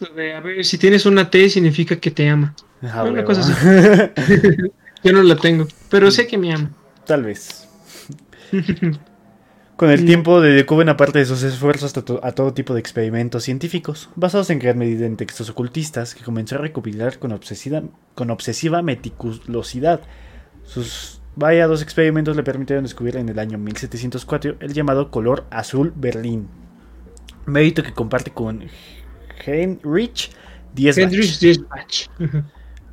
a ver, si tienes una T significa que te ama. Ah, una cosa así. Yo no la tengo, pero sé que me ama. Tal vez. Con el tiempo dedicó buena parte de sus esfuerzos a, todo tipo de experimentos científicos, basados en gran medida en textos ocultistas, que comenzó a recopilar con obsesiva, con obsesiva meticulosidad. Sus variados experimentos le permitieron descubrir en el año 1704 el llamado color azul Berlín, mérito que comparte con Heinrich Diesbach. Heinrich Diesbach.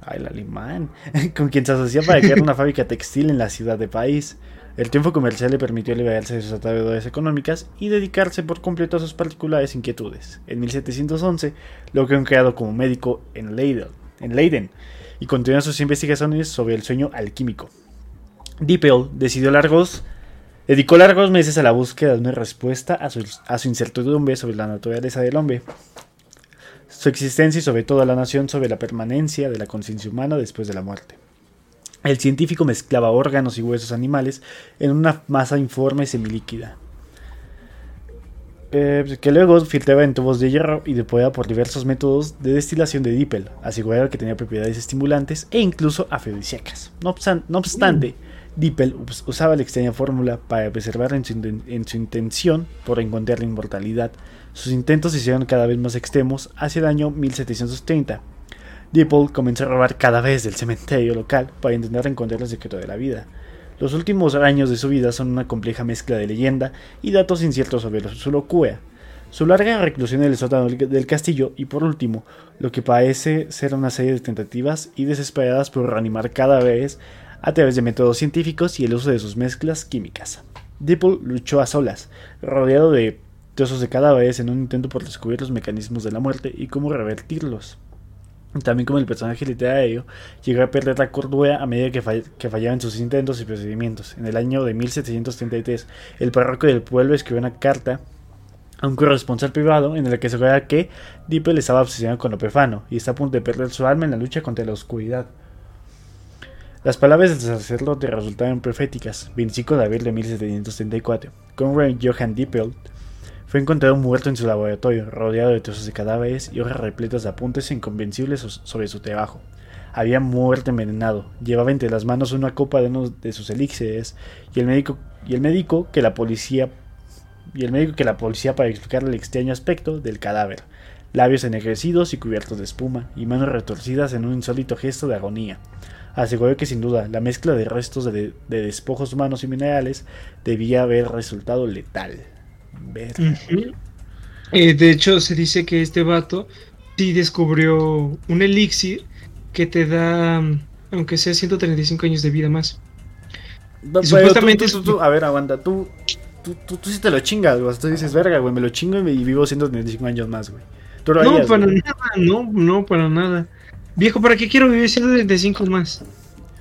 Ay, el alemán. con quien se asoció para crear una fábrica textil en la ciudad de París. El tiempo comercial le permitió liberarse de sus ataduras económicas y dedicarse por completo a sus particulares inquietudes. En 1711 logró creado como médico en Leiden, en Leiden y continuó sus investigaciones sobre el sueño alquímico. Dippel decidió largos, dedicó largos meses a la búsqueda de una respuesta a su, a incertidumbre sobre la naturaleza del hombre su existencia y sobre todo la nación sobre la permanencia de la conciencia humana después de la muerte. El científico mezclaba órganos y huesos animales en una masa informe semilíquida, eh, que luego filtraba en tubos de hierro y depuraba por diversos métodos de destilación de Dippel, aseguraba que tenía propiedades estimulantes e incluso afrodisíacas. No, obstante, Dippel usaba la extraña fórmula para preservar en su intención por encontrar la inmortalidad sus intentos se hicieron cada vez más extremos hacia el año 1730. Dipple comenzó a robar cada vez del cementerio local para intentar encontrar el secreto de la vida. Los últimos años de su vida son una compleja mezcla de leyenda y datos inciertos sobre su locura, su larga reclusión en el sótano del castillo y por último, lo que parece ser una serie de tentativas y desesperadas por reanimar cada vez a través de métodos científicos y el uso de sus mezclas químicas. Dipple luchó a solas, rodeado de trozos de cadáveres en un intento por descubrir los mecanismos de la muerte y cómo revertirlos. También como el personaje literario llegó a perder la cordura a medida que, fallaban sus intentos y procedimientos. En el año de 1733, el párroco del pueblo escribió una carta a un corresponsal privado en la que se que Dippel estaba obsesionado con lo y está a punto de perder su alma en la lucha contra la oscuridad. Las palabras del sacerdote resultaron proféticas. 25 de abril de 1734, Conrad Johann Dippel fue encontrado muerto en su laboratorio, rodeado de trozos de cadáveres y hojas repletas de apuntes inconvencibles sobre su trabajo. Había muerto envenenado, llevaba entre las manos una copa de uno de sus elixires y el médico, y el médico que la policía y el médico que la policía para explicarle el extraño aspecto del cadáver, labios ennegrecidos y cubiertos de espuma, y manos retorcidas en un insólito gesto de agonía. Aseguró que sin duda la mezcla de restos de despojos humanos y minerales debía haber resultado letal. Eh, de hecho, se dice que este vato sí descubrió un elixir que te da, aunque sea 135 años de vida más. supuestamente a ver, aguanta, tú, tú, tú, sí te lo chingas, güey. Tú dices, verga, güey, me lo chingo y vivo 135 años más, güey. no, para nada, no, no, para nada. Viejo, ¿para qué quiero vivir 135 más?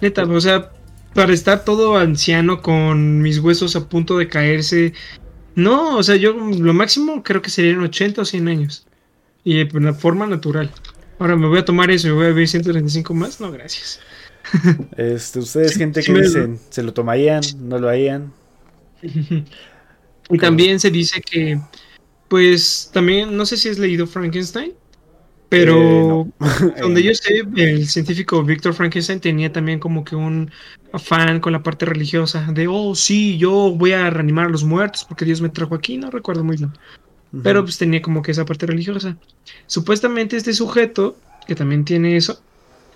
Neta, o sea, para estar todo anciano con mis huesos a punto de caerse. No, o sea, yo lo máximo creo que serían 80 o 100 años. Y de una forma natural. Ahora me voy a tomar eso y voy a vivir 135 más. No, gracias. Este, ustedes, gente que dicen, ¿se lo tomarían? ¿No lo harían? y también se dice que, pues, también, no sé si has leído Frankenstein. Pero eh, donde yo sé, el científico Víctor Frankenstein tenía también como que un afán con la parte religiosa de, oh, sí, yo voy a reanimar a los muertos porque Dios me trajo aquí, no recuerdo muy bien. Pero pues tenía como que esa parte religiosa. Supuestamente este sujeto, que también tiene eso,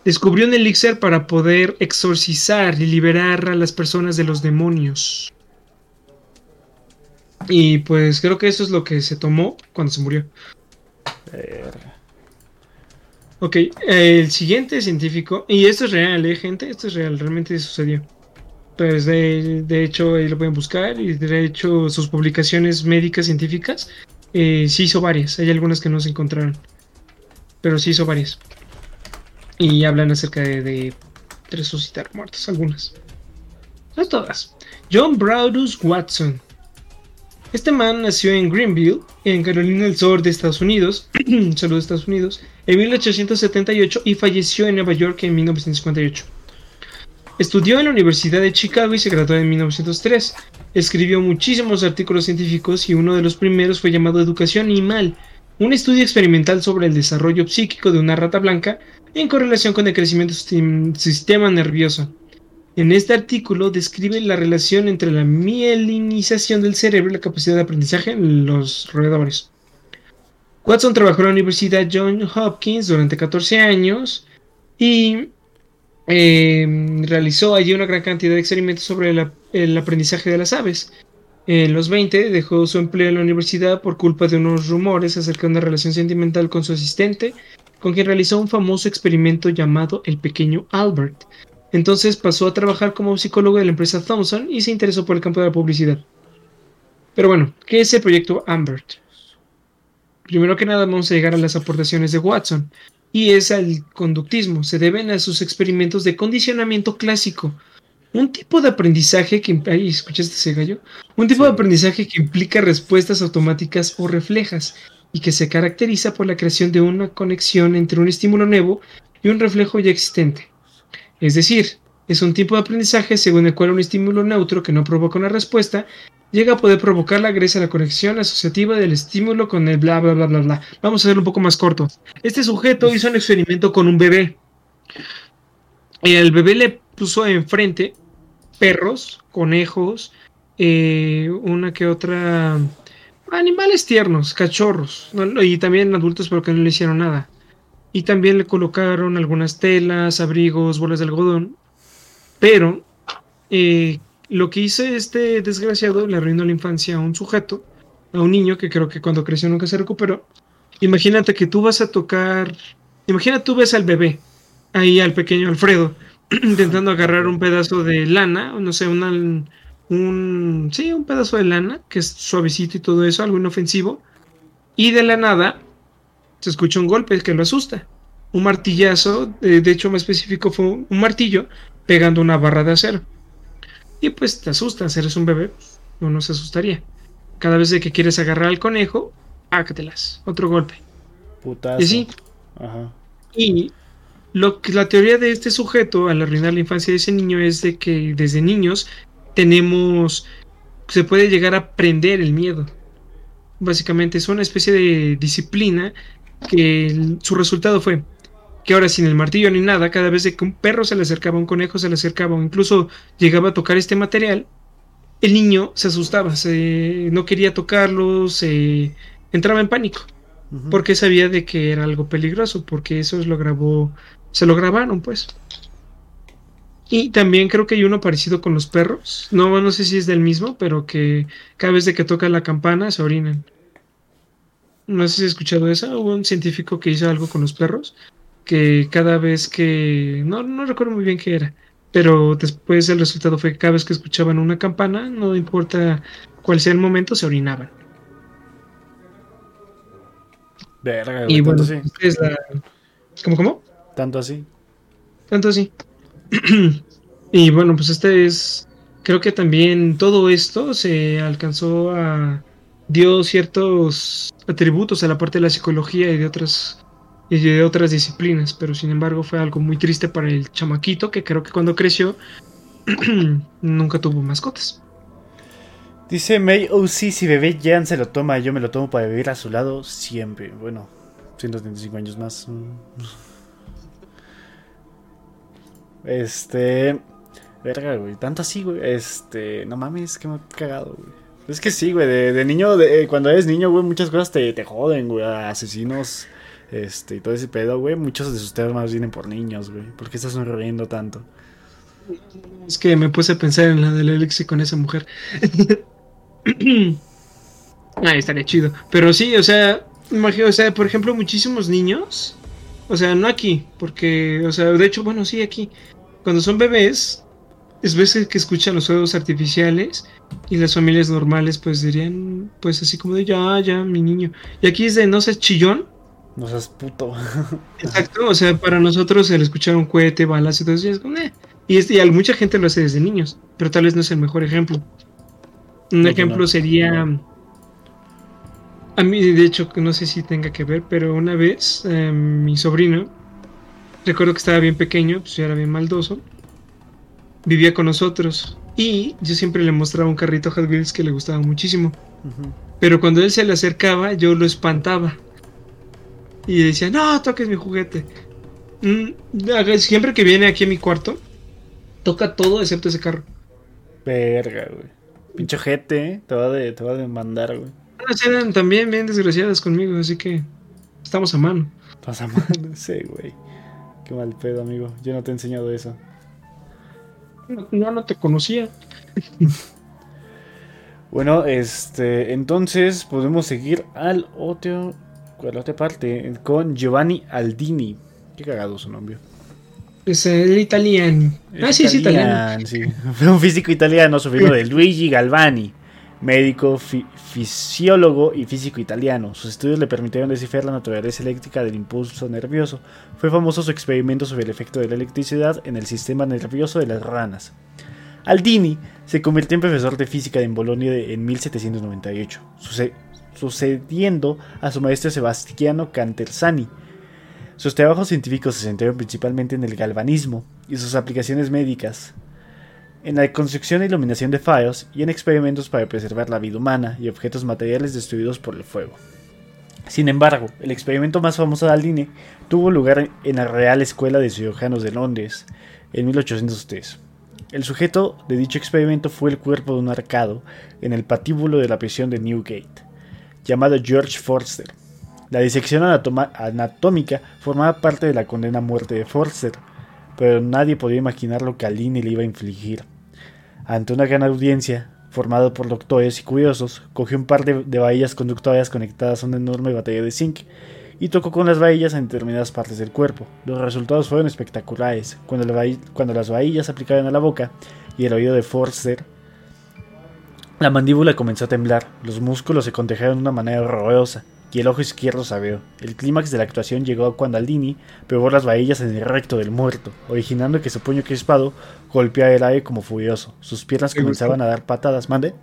descubrió un elixir para poder exorcizar y liberar a las personas de los demonios. Y pues creo que eso es lo que se tomó cuando se murió. Ok, el siguiente científico, y esto es real, ¿eh, gente? Esto es real, realmente sucedió. Pues de, hecho, ahí lo pueden buscar, y de hecho, sus publicaciones médicas científicas, eh, sí hizo varias. Hay algunas que no se encontraron, pero sí hizo varias. Y hablan acerca de, de resucitar muertos, algunas. No todas. John Brodus Watson este man nació en Greenville, en Carolina del Sur de Estados Unidos, Estados Unidos, en 1878 y falleció en Nueva York en 1958. Estudió en la Universidad de Chicago y se graduó en 1903. Escribió muchísimos artículos científicos y uno de los primeros fue llamado Educación Animal, un estudio experimental sobre el desarrollo psíquico de una rata blanca en correlación con el crecimiento del sistema nervioso. En este artículo describe la relación entre la mielinización del cerebro y la capacidad de aprendizaje en los roedores. Watson trabajó en la Universidad John Hopkins durante 14 años y em, realizó allí una gran cantidad de experimentos sobre el aprendizaje de las aves. En los 20 dejó su empleo en la universidad por culpa de unos rumores acerca de una relación sentimental con su asistente, con quien realizó un famoso experimento llamado el pequeño Albert, entonces pasó a trabajar como psicólogo de la empresa Thomson y se interesó por el campo de la publicidad. Pero bueno, ¿qué es el proyecto Ambert? Primero que nada vamos a llegar a las aportaciones de Watson y es al conductismo. Se deben a sus experimentos de condicionamiento clásico. Un tipo de aprendizaje que... Ay, ¿escuchaste ese gallo? Un tipo de aprendizaje que implica respuestas automáticas o reflejas y que se caracteriza por la creación de una conexión entre un estímulo nuevo y un reflejo ya existente. Es decir, es un tipo de aprendizaje según el cual un estímulo neutro que no provoca una respuesta llega a poder provocar la gracia a la conexión asociativa del estímulo con el bla bla bla bla bla. Vamos a hacerlo un poco más corto. Este sujeto hizo un experimento con un bebé. El bebé le puso enfrente perros, conejos, eh, una que otra animales tiernos, cachorros, y también adultos, pero que no le hicieron nada y también le colocaron algunas telas, abrigos, bolas de algodón. Pero eh, lo que hizo este desgraciado le arruinó la infancia a un sujeto, a un niño que creo que cuando creció nunca se recuperó. Imagínate que tú vas a tocar, imagina tú ves al bebé, ahí al pequeño Alfredo, intentando agarrar un pedazo de lana, no sé, un, sí, un pedazo de lana, que es suavecito y todo eso, algo inofensivo, y de la nada se escucha un golpe que lo asusta. Un martillazo, eh, de hecho más específico fue un martillo pegando una barra de acero. Y pues te asustas, eres un bebé, no se asustaría. Cada vez que quieres agarrar al conejo, hácatelas, otro golpe. Putazo. Y así. Ajá. Y lo que la teoría de este sujeto al arruinar la infancia de ese niño es de que desde niños tenemos se puede llegar a aprender el miedo. Básicamente es una especie de disciplina que su resultado fue que ahora sin el martillo ni nada, cada vez que un perro se le acercaba, un conejo se le acercaba o incluso llegaba a tocar este material, el niño se asustaba, se, no quería tocarlo, se entraba en pánico, porque sabía de que era algo peligroso, porque eso lo grabó, se lo grabaron pues. Y también creo que hay uno parecido con los perros, no, no sé si es del mismo, pero que cada vez de que toca la campana se orinan. No sé si has escuchado eso. Hubo un científico que hizo algo con los perros. Que cada vez que. No, no recuerdo muy bien qué era. Pero después el resultado fue que cada vez que escuchaban una campana, no importa cuál sea el momento, se orinaban. Verga, y bueno, es la... ¿Cómo, cómo? Tanto así. Tanto así. Y bueno, pues este es, creo que también todo esto se alcanzó a, dio ciertos atributos a la parte de la psicología y de otras y de otras disciplinas, pero sin embargo fue algo muy triste para el chamaquito que creo que cuando creció nunca tuvo mascotas. Dice May oh sí, si bebé Jan se lo toma, yo me lo tomo para vivir a su lado siempre. Bueno, 135 años más. Este. Verga, güey. Tanto así, güey. Este. No mames, que me he cagado, güey. Es que sí, güey. De, niño, de, cuando eres niño, güey, muchas cosas te, te joden, güey. Asesinos. Este, y todo ese pedo, güey. Muchos de sus temas vienen por niños, güey. ¿Por qué estás sonriendo tanto? Es que me puse a pensar en la del Elixir con esa mujer. ah, estaría chido. Pero sí, o sea, imagino, o sea, por ejemplo, muchísimos niños. O sea, no aquí, porque, o sea, de hecho, bueno, sí, aquí. Cuando son bebés, es veces que escuchan los juegos artificiales y las familias normales pues dirían, pues así como de ya, ya, mi niño. Y aquí es de no seas chillón. No seas puto. Exacto, o sea, para nosotros el escuchar un cohete, balas y todo eso es como, eh. Y, este, y mucha gente lo hace desde niños, pero tal vez no es el mejor ejemplo. Un ejemplo sería... A mí, de hecho, no sé si tenga que ver, pero una vez em, mi sobrino, recuerdo que estaba bien pequeño, pues yo era bien maldoso, vivía con nosotros y yo siempre le mostraba un carrito Hot Wheels que le gustaba muchísimo. Pero cuando él se le acercaba, yo lo espantaba. Y decía, no, toques mi juguete. Mm, siempre que viene aquí a mi cuarto, toca todo excepto ese carro. Verga, güey. Pinche gente, ¿eh? te va, de, te va a demandar, güey. Eran también bien desgraciadas conmigo, así que estamos a mano. Estás a mano, sí, güey. Qué mal pedo, amigo. Yo no te he enseñado eso. No, no te conocía. bueno, este, entonces podemos seguir al otro, a la otra parte, con Giovanni Aldini. Qué cagado su nombre. Es el italiano. ah, sí, es italiano. Sí. Fue un físico italiano, sobrino de Luigi Galvani, médico, fisiólogo y físico italiano. Sus estudios le permitieron descifrar la naturaleza eléctrica del impulso nervioso. Fue famoso su experimento sobre el efecto de la electricidad en el sistema nervioso de las ranas. Aldini se convirtió en profesor de física en Bolonia en 1798, sucediendo a su maestro Sebastiano Cantersani sus trabajos científicos se centraron principalmente en el galvanismo y sus aplicaciones médicas, en la construcción e iluminación de faros y en experimentos para preservar la vida humana y objetos materiales destruidos por el fuego. Sin embargo, el experimento más famoso de Aldini tuvo lugar en la Real Escuela de Cirujanos de Londres en 1803. El sujeto de dicho experimento fue el cuerpo de un arcado en el patíbulo de la prisión de Newgate, llamado George Forster, la disección anatómica formaba parte de la condena a muerte de Forster, pero nadie podía imaginar lo que Aline le iba a infligir. Ante una gran audiencia, formada por doctores y curiosos, cogió un par de, de bahías conductoras conectadas a una enorme batería de zinc y tocó con las bahillas en determinadas partes del cuerpo. Los resultados fueron espectaculares. Cuando, las bahillas se aplicaron a la boca y el oído de Forster, la mandíbula comenzó a temblar, los músculos se contagiaron de una manera horrorosa y el ojo izquierdo sabió. El clímax de la actuación llegó cuando Aldini pegó las bahillas en el recto del muerto, originando que su puño crispado golpeara el aire como furioso. Sus piernas comenzaban a dar patadas. ¿Mande?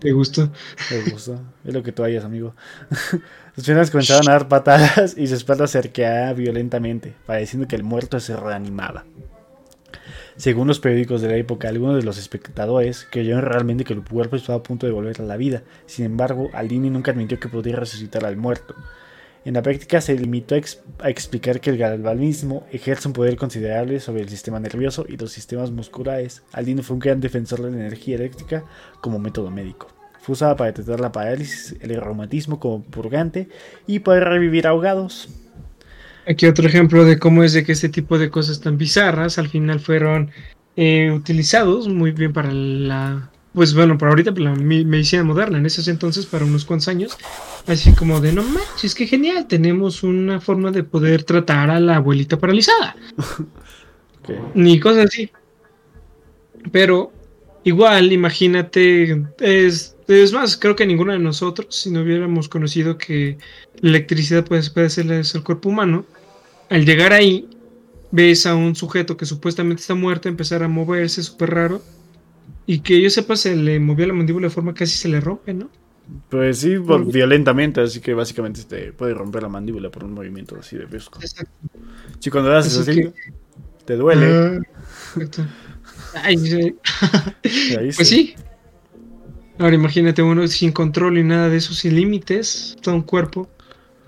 ¿Te gustó? Te gustó. Es lo que tú hayas, amigo. Sus piernas comenzaban a dar patadas y su espalda se arqueaba violentamente, pareciendo que el muerto se reanimaba. Según los periódicos de la época, algunos de los espectadores creyeron realmente que el cuerpo estaba a punto de volver a la vida. Sin embargo, Aldini nunca admitió que podía resucitar al muerto. En la práctica se limitó a, explicar que el galvanismo ejerce un poder considerable sobre el sistema nervioso y los sistemas musculares. Aldini fue un gran defensor de la energía eléctrica como método médico. Fue usada para tratar la parálisis, el reumatismo como purgante y para revivir ahogados. Aquí otro ejemplo de cómo es de que este tipo de cosas tan bizarras al final fueron eh, utilizados muy bien para la, pues bueno, para ahorita la medicina moderna, en esos entonces para unos cuantos años, así como de no manches, qué genial, tenemos una forma de poder tratar a la abuelita paralizada. Ni cosas así. Pero igual, imagínate, es, es más, creo que ninguno de nosotros, si no hubiéramos conocido que la electricidad puede, puede hacerle al cuerpo humano, al llegar ahí, ves a un sujeto que supuestamente está muerto empezar a moverse súper raro y que yo sepa se le movió la mandíbula de forma casi se le rompe, ¿no? Pues sí, violentamente, así que básicamente te puede romper la mandíbula por un movimiento así de brusco. Exacto. Si cuando lo haces así, te duele. Ah, pues sí. Ahora imagínate uno sin control y nada de eso, sin límites, todo un cuerpo.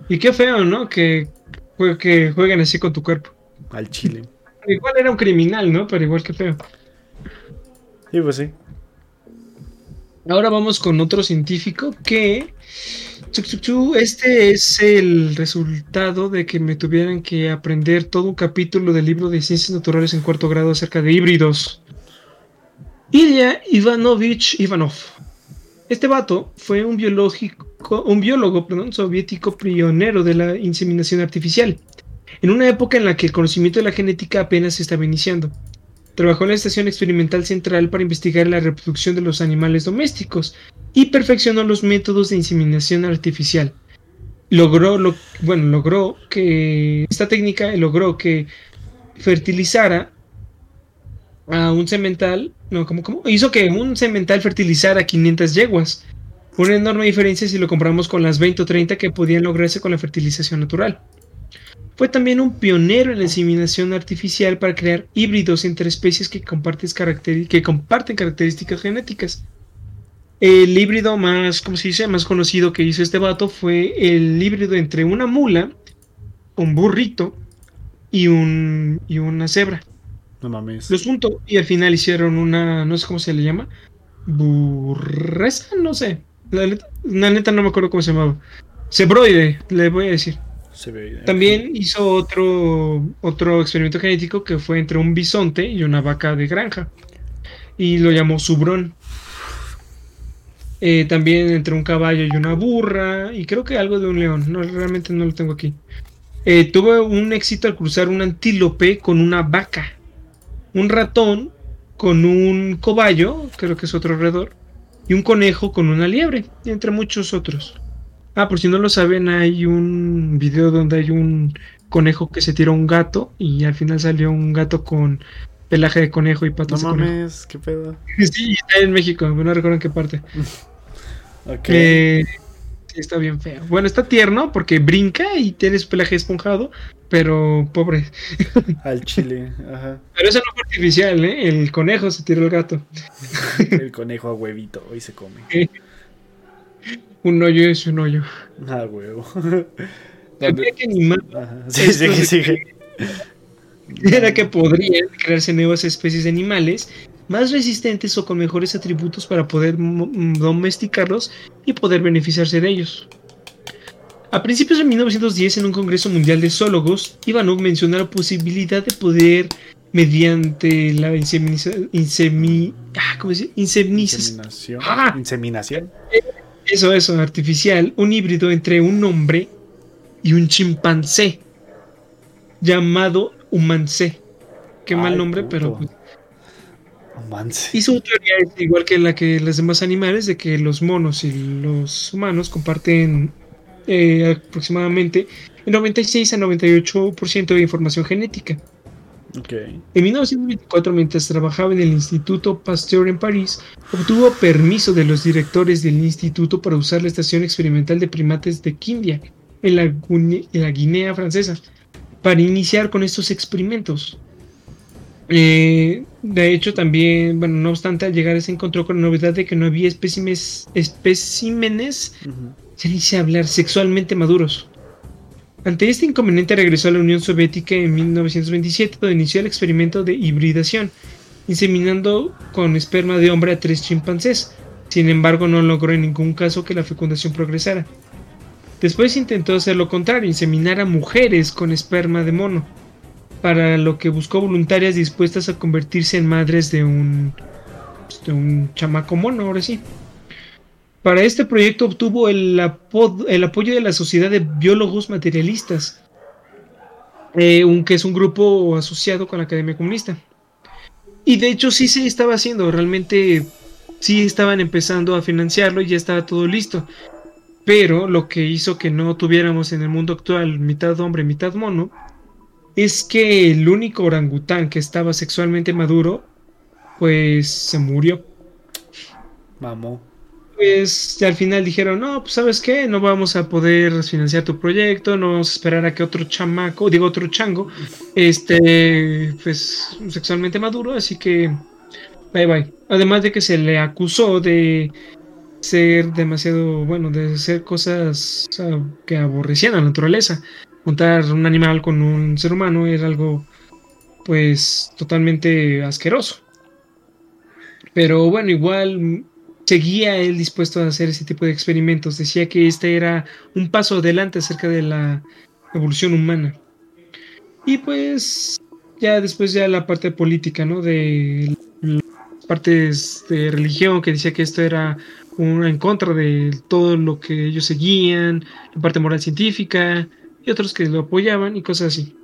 Y qué feo, ¿no? Que, que jueguen así con tu cuerpo. Al chile. Igual era un criminal, ¿no? Pero igual que feo. Sí, pues sí. Ahora vamos con otro científico que... Este es el resultado de que me tuvieran que aprender todo un capítulo del libro de ciencias naturales en cuarto grado acerca de híbridos. Ilya Ivanovich Ivanov. Este vato fue un, biológico, un biólogo perdón, soviético pionero de la inseminación artificial, en una época en la que el conocimiento de la genética apenas se estaba iniciando. Trabajó en la Estación Experimental Central para investigar la reproducción de los animales domésticos y perfeccionó los métodos de inseminación artificial. Logró, lo, bueno, logró que esta técnica logró que fertilizara a un cemental, no, ¿cómo, cómo? Hizo que un cemental fertilizara 500 yeguas. Una enorme diferencia si lo comparamos con las 20 o 30 que podían lograrse con la fertilización natural. Fue también un pionero en la inseminación artificial para crear híbridos entre especies que, que comparten características genéticas. El híbrido más, ¿cómo se dice? más conocido que hizo este vato fue el híbrido entre una mula, un burrito y, un, y una cebra. No mames. Los juntó y al final hicieron una, no sé cómo se le llama, burresa, no sé. La neta, no me acuerdo cómo se llamaba. Cebroide, le voy a decir. También hizo otro, otro experimento genético que fue entre un bisonte y una vaca de granja. Y lo llamó Subrón. Eh, también entre un caballo y una burra. Y creo que algo de un león. No, realmente no lo tengo aquí. Eh, tuvo un éxito al cruzar un antílope con una vaca. Un ratón con un cobayo, creo que es otro alrededor. Y un conejo con una liebre. Entre muchos otros. Ah, por si no lo saben, hay un video donde hay un conejo que se tiró un gato y al final salió un gato con pelaje de conejo y patas no mames, qué pedo. Sí, está en México, no recuerdo en qué parte. ok. Eh, está bien feo. Bueno, está tierno porque brinca y tiene su pelaje esponjado, pero pobre. Al chile, ajá. Pero eso no fue artificial, ¿eh? El conejo se tiró el gato. el conejo a huevito, hoy se come. Un hoyo es un hoyo. Ah, huevo. que animar. Sí, sí, sí, Era que podrían crearse nuevas especies de animales más resistentes o con mejores atributos para poder domesticarlos y poder beneficiarse de ellos. A principios de 1910, en un Congreso Mundial de Zoólogos, Ivanov mencionó la posibilidad de poder, mediante la inseminación, ah, ¿cómo se? Inseminación. Ah. Inseminación. Eso, eso, artificial, un híbrido entre un hombre y un chimpancé llamado Humancé. Qué mal nombre, pero. Pues, y su teoría es igual que la que los demás animales, de que los monos y los humanos comparten eh, aproximadamente el 96 a 98% de información genética. En 1924, mientras trabajaba en el Instituto Pasteur en París, obtuvo permiso de los directores del instituto para usar la estación experimental de primates de Quindia, en la, Guinea francesa, para iniciar con estos experimentos. Eh, de hecho, también, bueno, no obstante, al llegar se encontró con la novedad de que no había espécimes, especímenes, se dice hablar, sexualmente maduros. Ante este inconveniente regresó a la Unión Soviética en 1927, donde inició el experimento de hibridación, inseminando con esperma de hombre a tres chimpancés. Sin embargo, no logró en ningún caso que la fecundación progresara. Después intentó hacer lo contrario, inseminar a mujeres con esperma de mono, para lo que buscó voluntarias dispuestas a convertirse en madres de un, de un chamaco mono, ahora sí. Para este proyecto obtuvo el, apoyo de la Sociedad de Biólogos Materialistas, eh, que es un grupo asociado con la Academia Comunista. Y de hecho sí se estaba haciendo, realmente sí estaban empezando a financiarlo y ya estaba todo listo. Pero lo que hizo que no tuviéramos en el mundo actual mitad hombre, mitad mono, es que el único orangután que estaba sexualmente maduro, pues se murió. Mamó. Pues al final dijeron, no, pues sabes qué, no vamos a poder financiar tu proyecto, no vamos a esperar a que otro chamaco, digo otro chango, este, pues sexualmente maduro, así que bye bye. Además de que se le acusó de ser demasiado, bueno, de hacer cosas que aborrecían a la naturaleza. Juntar un animal con un ser humano era algo, pues, totalmente asqueroso. Pero bueno, igual seguía él dispuesto a hacer ese tipo de experimentos. Decía que este era un paso adelante acerca de la evolución humana. Y pues ya después ya la parte política, ¿no? De partes de religión que decía que esto era en contra de todo lo que ellos seguían, la parte moral científica, y otros que lo apoyaban y cosas así.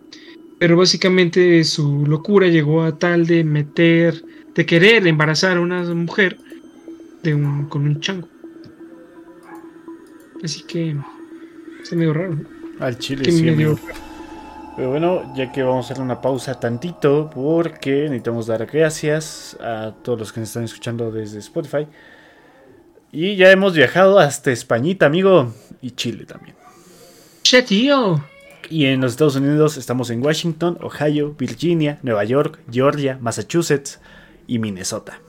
Pero básicamente su locura llegó a tal de meter, de querer embarazar a una mujer de un, con un chango. Así que se medio raro. Al chile, sí, Pero bueno, ya que vamos a hacer una pausa tantito, porque necesitamos dar gracias a todos los que nos están escuchando desde Spotify. Y ya hemos viajado hasta Españita, amigo, y Chile también. Che, tío. Y en los Estados Unidos estamos en Washington, Ohio, Virginia, Nueva York, Georgia, Massachusetts y Minnesota.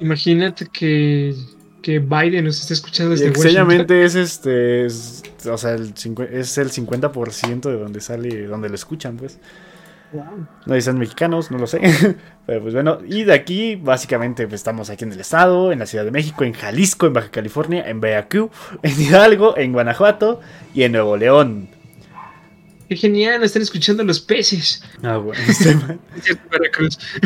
Imagínate que, que Biden nos esté escuchando desde Extrañamente es este, o sea, el, es el 50% de donde sale, donde lo escuchan, pues. No dicen mexicanos, no lo sé. Pero pues bueno, y de aquí básicamente pues, estamos aquí en el estado, en la Ciudad de México, en Jalisco, en Baja California, en Veracruz, en Hidalgo, en Guanajuato y en Nuevo León. Qué genial, están escuchando los peces. Ah, bueno.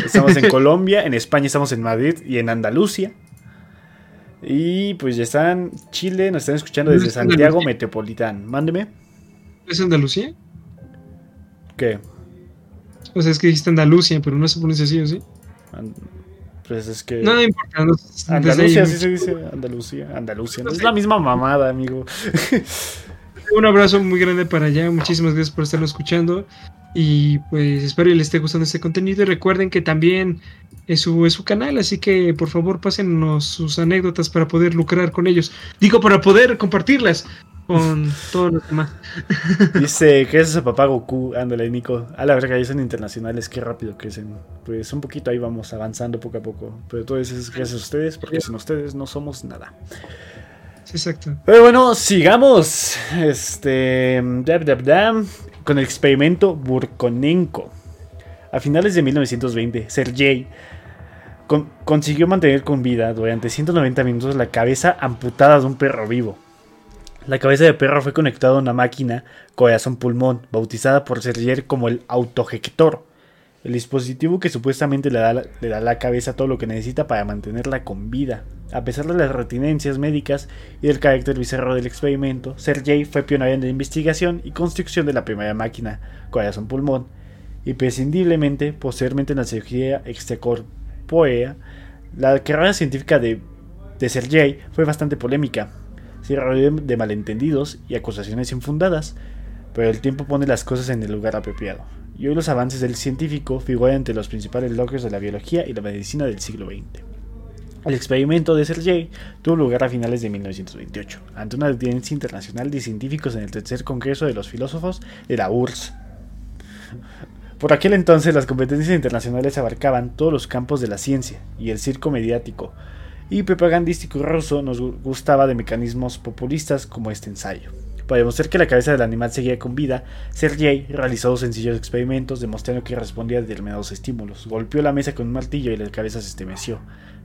estamos en Colombia, en España estamos en Madrid y en Andalucía. Y pues ya están Chile, nos están escuchando desde Santiago Metropolitán. Mándeme. ¿Es Andalucía? ¿Qué? O sea, es que dijiste Andalucía, pero no se pronuncia así, ¿o sí? pues es que. No, importa. Andalucía, sí se dice Andalucía. Andalucía. No es la misma mamada, amigo. Un abrazo muy grande para allá. Muchísimas gracias por estarlo escuchando. Y pues espero que les esté gustando este contenido. Y recuerden que también es su, es su canal, así que por favor pásennos sus anécdotas para poder lucrar con ellos. Digo, para poder compartirlas con todos los demás. Dice, ¿qué es ese papá Goku? Ándale, Nico. A la verga, ya son internacionales, qué rápido crecen. Pues un poquito ahí vamos avanzando poco a poco. Pero todo eso es gracias a ustedes, porque sin ustedes no somos nada. Exacto. Pero bueno, sigamos. Este. con el experimento Burkonenko. A finales de 1920, Sergei consiguió mantener con vida durante 190 minutos la cabeza amputada de un perro vivo. La cabeza de perro fue conectada a una máquina corazón-pulmón, bautizada por Serger como el autojector, el dispositivo que supuestamente le da, le da la cabeza todo lo que necesita para mantenerla con vida. A pesar de las retinencias médicas y del carácter bizarro del experimento, Sergei fue pionero en la investigación y construcción de la primera máquina corazón-pulmón, y prescindiblemente, posteriormente en la cirugía extracorpórea, la carrera científica de, de Sergei fue bastante polémica se rodeó de malentendidos y acusaciones infundadas, pero el tiempo pone las cosas en el lugar apropiado, y hoy los avances del científico figuran entre los principales logros de la biología y la medicina del siglo XX. El experimento de Sergei tuvo lugar a finales de 1928, ante una audiencia internacional de científicos en el tercer congreso de los filósofos de la URSS. Por aquel entonces las competencias internacionales abarcaban todos los campos de la ciencia y el circo mediático, y propagandístico ruso nos gustaba de mecanismos populistas como este ensayo. Para demostrar que la cabeza del animal seguía con vida, Sergei realizó dos sencillos experimentos demostrando que respondía a determinados estímulos. Golpeó la mesa con un martillo y la cabeza se estremeció.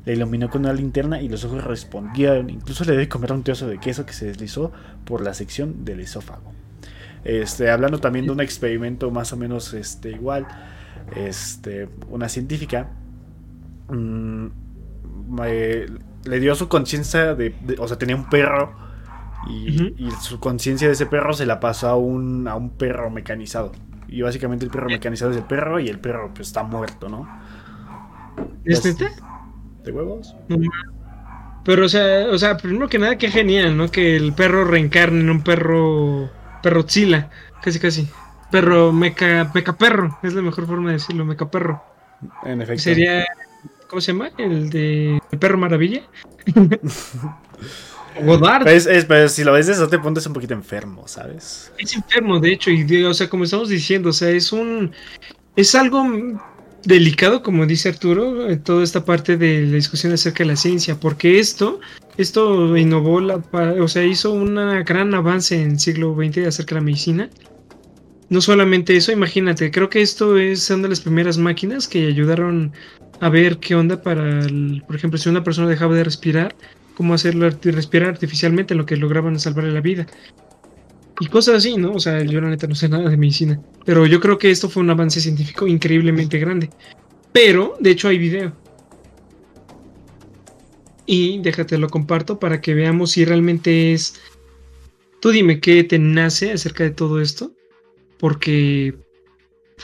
La iluminó con una linterna y los ojos respondieron. Incluso le dio comer un trozo de queso que se deslizó por la sección del esófago. Este, hablando también de un experimento más o menos este, igual, este, una científica mmm, le dio su conciencia de, O sea, tenía un perro. Y, su conciencia de ese perro se la pasó a un, a un perro mecanizado. Y básicamente el perro mecanizado es el perro y el perro pues, está muerto, ¿no? ¿Es este? ¿De huevos? Pero, o sea, o sea, primero que nada, qué genial, ¿no? Que el perro reencarne en un perro. Perro Casi, casi. perro, meca, meca perro, es la mejor forma de decirlo, meca perro. En efecto. Sería, ¿cómo se llama? El de el perro maravilla. Godard. Pues, es, pero si lo ves de eso te pones un poquito enfermo, ¿sabes? Es enfermo, de hecho, y o sea, como estamos diciendo, o sea, es un es algo delicado, como dice Arturo, eh, toda esta parte de la discusión acerca de la ciencia, porque esto, esto innovó, la, o sea, hizo un gran avance en el siglo XX acerca de la medicina. No solamente eso, imagínate, creo que esto es una de las primeras máquinas que ayudaron a ver qué onda para, por ejemplo, si una persona dejaba de respirar, cómo hacerlo respirar artificialmente, lo que lograban salvarle la vida y cosas así, ¿no? O sea, yo la neta no sé nada de medicina, pero yo creo que esto fue un avance científico increíblemente grande. Pero, de hecho, hay video. Y déjate lo comparto para que veamos si realmente es. Tú dime qué te nace acerca de todo esto. Porque,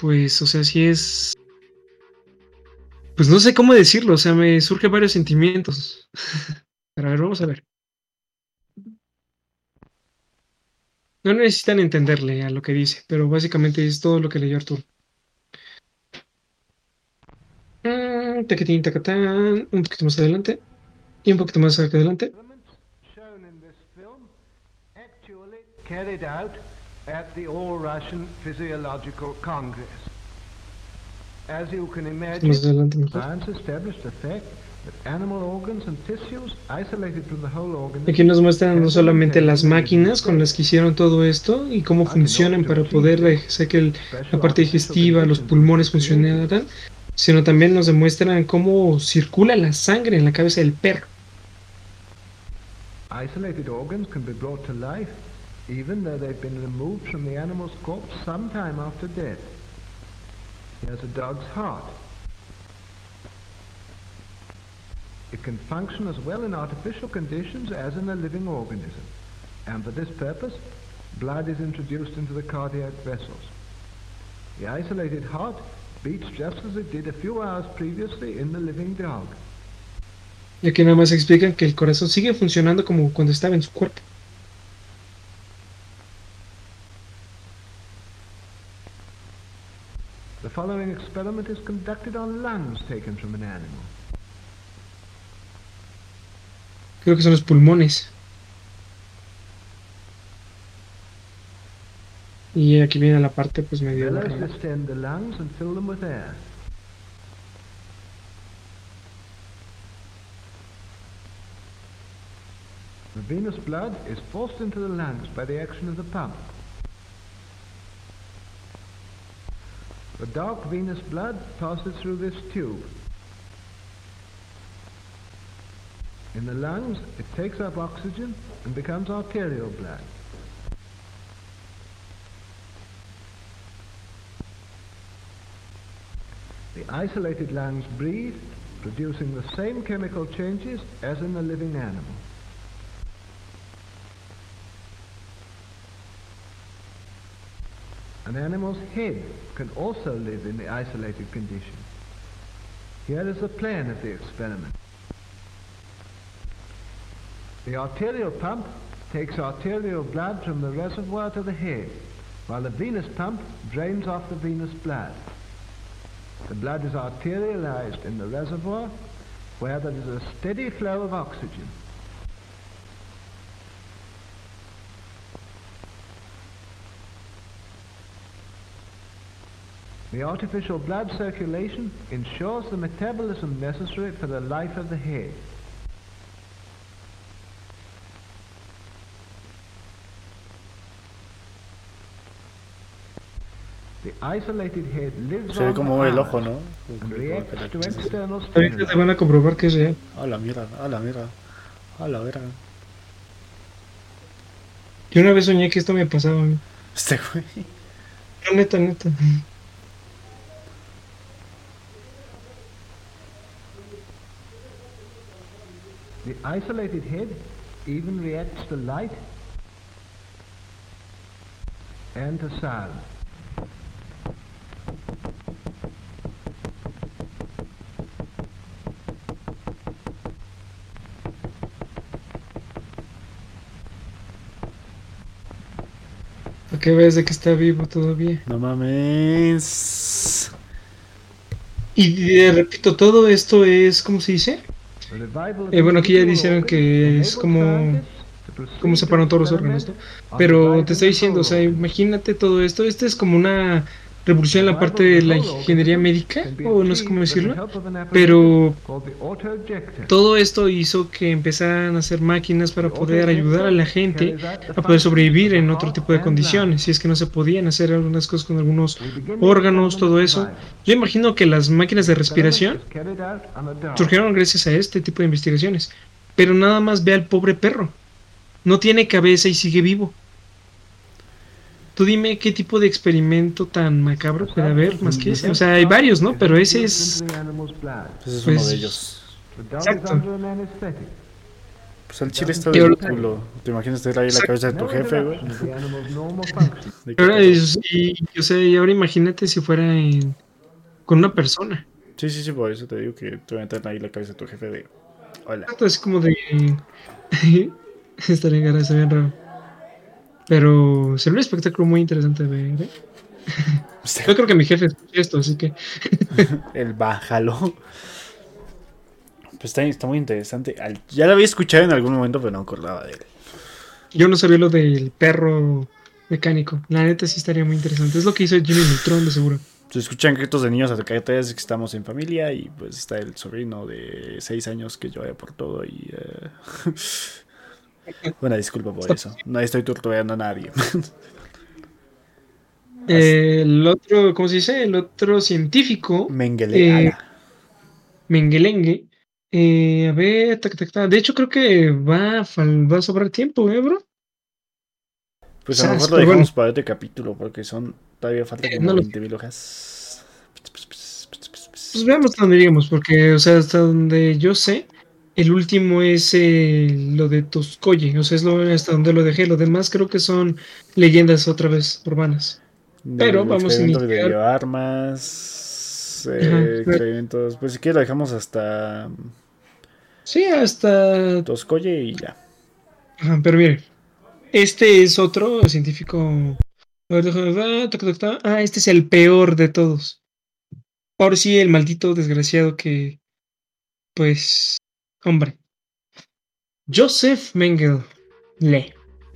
pues, o sea, si es. Pues no sé cómo decirlo, o sea, me surgen varios sentimientos. Pero a ver, vamos a ver. No necesitan entenderle a lo que dice, pero básicamente es todo lo que leyó Arturo. Mm, un poquito más adelante. Y un poquito más adelante. carried out at Aquí nos muestran no solamente las máquinas con las que hicieron todo esto y cómo funcionan para poder hacer que la parte digestiva, los pulmones funcionaran, sino también nos demuestran cómo circula la sangre en la cabeza del perro. Isolated organs can be brought to life even though they've been removed from the animal's corpse sometime after death. Here's a dog's heart. It can function as well in artificial conditions as in a living organism. And for this purpose, blood is introduced into the cardiac vessels. The isolated heart beats just as it did a few hours previously in the living dog. Y aquí nada más explican que el corazón sigue funcionando como cuando estaba en su cuerpo. The following experiment is conducted on lungs taken from an animal. Creo que son los pulmones. Y aquí viene la parte pues medio The venous blood is forced into the lungs by the action of the pump. The dark venous blood passes through this tube In the lungs, it takes up oxygen and becomes arterial blood. The isolated lungs breathe, producing the same chemical changes as in the living animal. An animal's head can also live in the isolated condition. Here is the plan of the experiment. The arterial pump takes arterial blood from the reservoir to the head, while the venous pump drains off the venous blood. The blood is arterialized in the reservoir where there is a steady flow of oxygen. The artificial blood circulation ensures the metabolism necessary for the life of the head. Se ve como el ojo, ¿no? Ahorita te van a comprobar que es real. A la mierda, a la mierda, a la verga. Yo una vez soñé que esto me pasaba a mí. Este güey. No, neta, neta. The isolated head even reacts to light and to sound. Que veas de que está vivo todavía. No mames. Y repito, todo esto es, ¿cómo se dice? Eh, bueno, aquí ya dijeron que es como cómo separan todos los órganos, ¿no? Pero te estoy diciendo, o sea, imagínate todo esto, este es como una revolución en la parte de la ingeniería médica, o no sé cómo decirlo, pero todo esto hizo que empezaran a hacer máquinas para poder ayudar a la gente a poder sobrevivir en otro tipo de condiciones, si es que no se podían hacer algunas cosas con algunos órganos, todo eso. Yo imagino que las máquinas de respiración surgieron gracias a este tipo de investigaciones, pero nada más ve al pobre perro, no tiene cabeza y sigue vivo. Tú dime qué tipo de experimento tan macabro puede haber más que ese. O sea, hay varios, ¿no? Pero ese es. Ese es Pues, uno de ellos. Exacto. Pues el chile está de culo. ¿Te imaginas tener ahí la cabeza de tu jefe, güey? Y, o sea, y ahora imagínate si fuera en- con una persona. Sí, sí, sí, por eso te digo que te voy a meter ahí la cabeza de tu jefe de. Hola. Exacto, Es como de. Estaría bien, está bien raro. Pero sería un espectáculo muy interesante de ver. ¿eh? Yo creo que mi jefe escucha esto, así que. El bájalo. Pues está, está muy interesante. Ya lo había escuchado en algún momento, pero no acordaba de él. Yo no sabía lo del perro mecánico. La neta sí estaría muy interesante. Es lo que hizo Jimmy Neutron, de seguro. Se escuchan gritos de niños de que estamos en familia y pues está el sobrino de 6 años que llora por todo y... eh, Bueno, disculpa por eso. No estoy torturando a nadie. Eh, el otro, ¿cómo se dice? El otro científico, Mengele. Eh. Mengelengue. eh, a ver, tac, tac, tac. de hecho creo que va, a va a sobrar tiempo, ¿eh, bro? Pues a lo mejor lo dejamos para este capítulo porque son... Todavía falta Eh, como no lo- 20 mil hojas. Pues veamos hasta dónde llegamos, porque, o sea, hasta donde yo sé, el último es eh, lo de Toscoye, o sea, es lo, hasta donde lo dejé. Los demás creo que son leyendas otra vez urbanas. Pero vamos a experimento de iniciar. bioarmas, eh, Ajá. experimentos... Pues si quieres lo dejamos hasta Sí, hasta Toscoye y ya. Ajá, pero mire, este es otro científico. A ver, déjame ver, tac, tac, tac. Ah, este es el peor de todos. Ahora sí, el maldito desgraciado que. Pues. Hombre. Joseph Mengele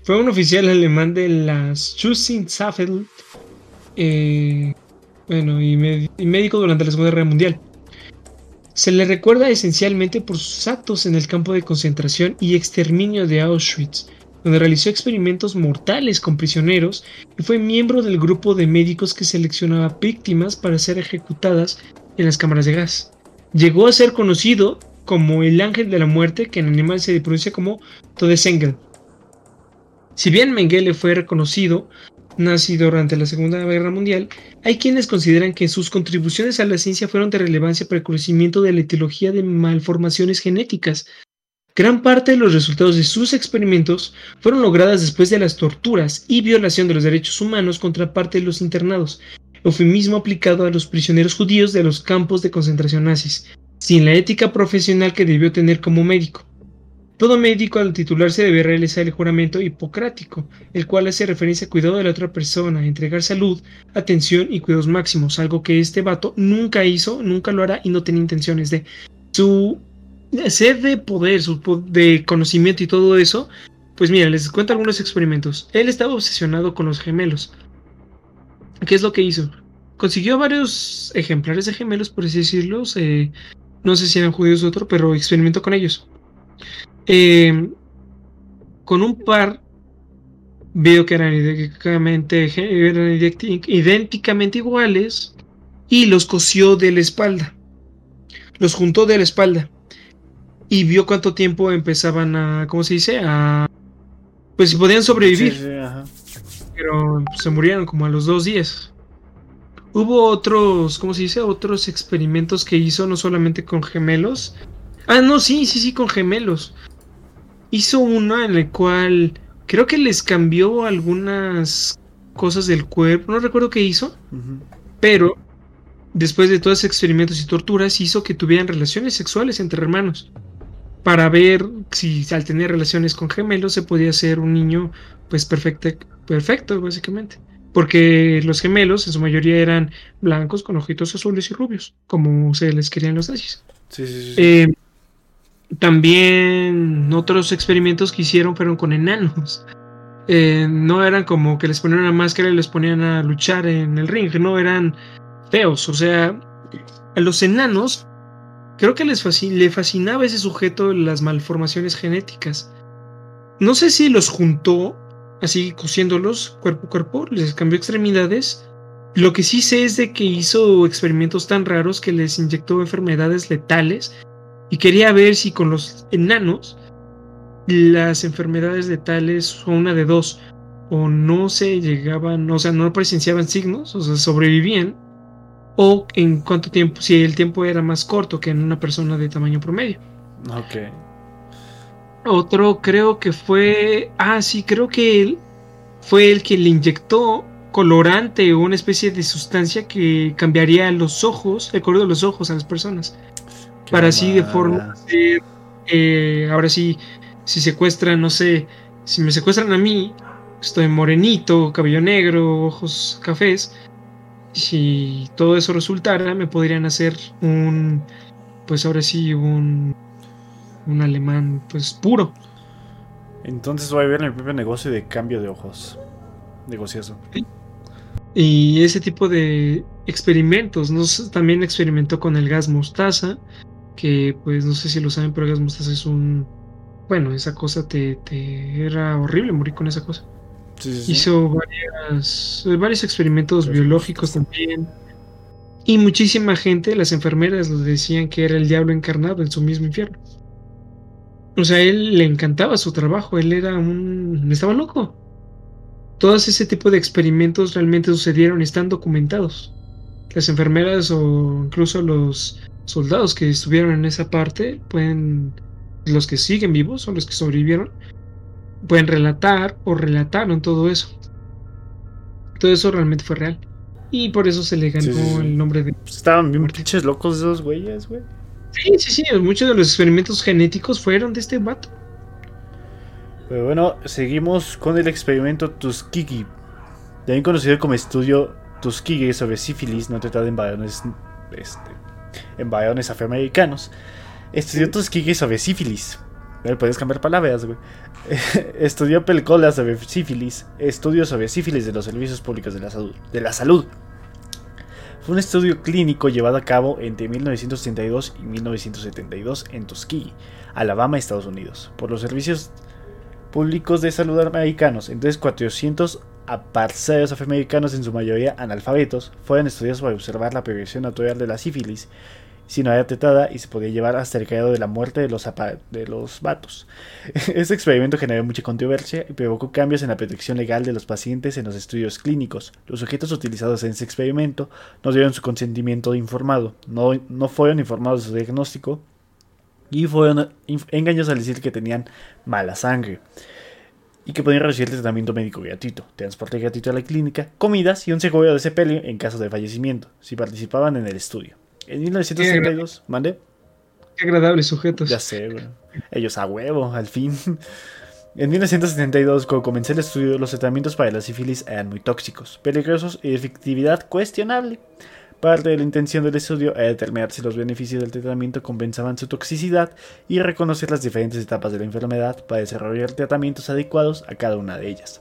fue un oficial alemán de las Schutzstaffel. Eh, bueno, y, médico durante la Segunda Guerra Mundial. Se le recuerda esencialmente por sus actos en el campo de concentración y exterminio de Auschwitz, donde realizó experimentos mortales con prisioneros y fue miembro del grupo de médicos que seleccionaba víctimas para ser ejecutadas en las cámaras de gas. Llegó a ser conocido como el ángel de la muerte, que en animal se pronuncia como Todesengel. Si bien Mengele fue reconocido, nacido durante la Segunda Guerra Mundial, hay quienes consideran que sus contribuciones a la ciencia fueron de relevancia para el conocimiento de la etiología de malformaciones genéticas. Gran parte de los resultados de sus experimentos fueron logradas después de las torturas y violación de los derechos humanos contra parte de los internados, eufemismo aplicado a los prisioneros judíos de los campos de concentración nazis, sin la ética profesional que debió tener como médico. Todo médico al titularse debe realizar el juramento hipocrático, el cual hace referencia al cuidado de la otra persona, entregar salud, atención y cuidados máximos, algo que este vato nunca hizo, nunca lo hará y no tiene intenciones de. Su sed de poder, su de conocimiento y todo eso, pues mira, les cuento algunos experimentos. Él estaba obsesionado con los gemelos. ¿Qué es lo que hizo? Consiguió varios ejemplares de gemelos, por así decirlo. No sé si eran judíos o otro, pero experimentó con ellos. Eh, con un par veo que eran idénticamente, eran idénticamente iguales y los cosió de la espalda. Los juntó de la espalda y vio cuánto tiempo empezaban a, ¿cómo se dice? A, pues si podían sobrevivir Sí, sí, ajá. pero se murieron como a los dos días. Hubo otros, ¿cómo se dice? Otros experimentos que hizo, no solamente con gemelos. Ah, no, sí, sí, sí, con gemelos. Hizo uno en el cual creo que les cambió algunas cosas del cuerpo, no recuerdo qué hizo, pero después de todos esos experimentos y torturas hizo que tuvieran relaciones sexuales entre hermanos para ver si al tener relaciones con gemelos se podía hacer un niño pues perfecta- perfecto, básicamente. Porque los gemelos en su mayoría eran blancos con ojitos azules y rubios, como se les querían los nazis. Sí, sí, sí. Eh, también otros experimentos que hicieron fueron con enanos. Eh, no eran como que les ponían una máscara y les ponían a luchar en el ring, no eran feos. O sea, a los enanos creo que les le fascinaba ese sujeto las malformaciones genéticas. No sé si los juntó así cosiéndolos cuerpo a cuerpo, les cambió extremidades. Lo que sí sé es de que hizo experimentos tan raros que les inyectó enfermedades letales y quería ver si con los enanos las enfermedades letales son una de dos, o no se llegaban, o sea, no presenciaban signos, o sea, sobrevivían, o en cuánto tiempo, si el tiempo era más corto que en una persona de tamaño promedio. Ok. Otro creo que fue, ah, sí, creo que él fue el que le inyectó colorante o una especie de sustancia que cambiaría los ojos, el color de los ojos a las personas. Para así de forma eh, ahora sí, si secuestran, no sé, si me secuestran a mí, estoy morenito, cabello negro, ojos cafés, si todo eso resultara, me podrían hacer un, pues ahora sí, un, un alemán, pues puro. Entonces voy a ver mi propio negocio de cambio de ojos. Negociazo. Y ese tipo de experimentos, ¿no? también experimentó con el gas mostaza, que pues no sé si lo saben, pero el gas mostaza es un... Bueno, esa cosa te, te era horrible morir con esa cosa. Hizo varias, varios experimentos biológicos también. Y muchísima gente, las enfermeras, lo decían que era el diablo encarnado en su mismo infierno. O sea, él le encantaba su trabajo, él era un... estaba loco. Todos ese tipo de experimentos realmente sucedieron y están documentados. Las enfermeras o incluso los soldados que estuvieron en esa parte pueden, los que siguen vivos o los que sobrevivieron, pueden relatar o relataron todo eso. Todo eso realmente fue real. Y por eso se le ganó el nombre de... Pues estaban bien pinches locos esos güeyes, güey. Sí, sí, sí. Muchos de los experimentos genéticos fueron de este vato. Pero bueno, seguimos con el experimento Tuskegee. También conocido como estudio Tuskegee sobre sífilis no tratado en varones este, en varones afroamericanos. Estudió Tuskegee sobre sífilis. Puedes cambiar palabras, güey. Estudió películas sobre sífilis. Estudio sobre sífilis de los servicios públicos de la salud. De la salud. Un estudio clínico llevado a cabo entre 1932 y 1972 en Tuskegee, Alabama, Estados Unidos, por los servicios públicos de salud americanos. Entonces, 400 aparceros afroamericanos, en su mayoría analfabetos, fueron estudiados para observar la progresión natural de la sífilis, si no era tratada y se podía llevar hasta el grado de la muerte de los, de los vatos. Este experimento generó mucha controversia y provocó cambios en la protección legal de los pacientes en los estudios clínicos. Los sujetos utilizados en este experimento no dieron su consentimiento informado, no, no fueron informados de su diagnóstico y fueron engañosos al decir que tenían mala sangre y que podían recibir tratamiento médico gratuito, transporte gratuito a la clínica, comidas y un seguro de sepelio en caso de fallecimiento, si participaban en el estudio. En 1972, mande. Qué agradables sujetos. Ya sé, güey. Ellos a huevo, al fin. En 1972, cuando comencé el estudio, los tratamientos para la sífilis eran muy tóxicos, peligrosos y de efectividad cuestionable. Parte de la intención del estudio era determinar si los beneficios del tratamiento compensaban su toxicidad y reconocer las diferentes etapas de la enfermedad para desarrollar tratamientos adecuados a cada una de ellas.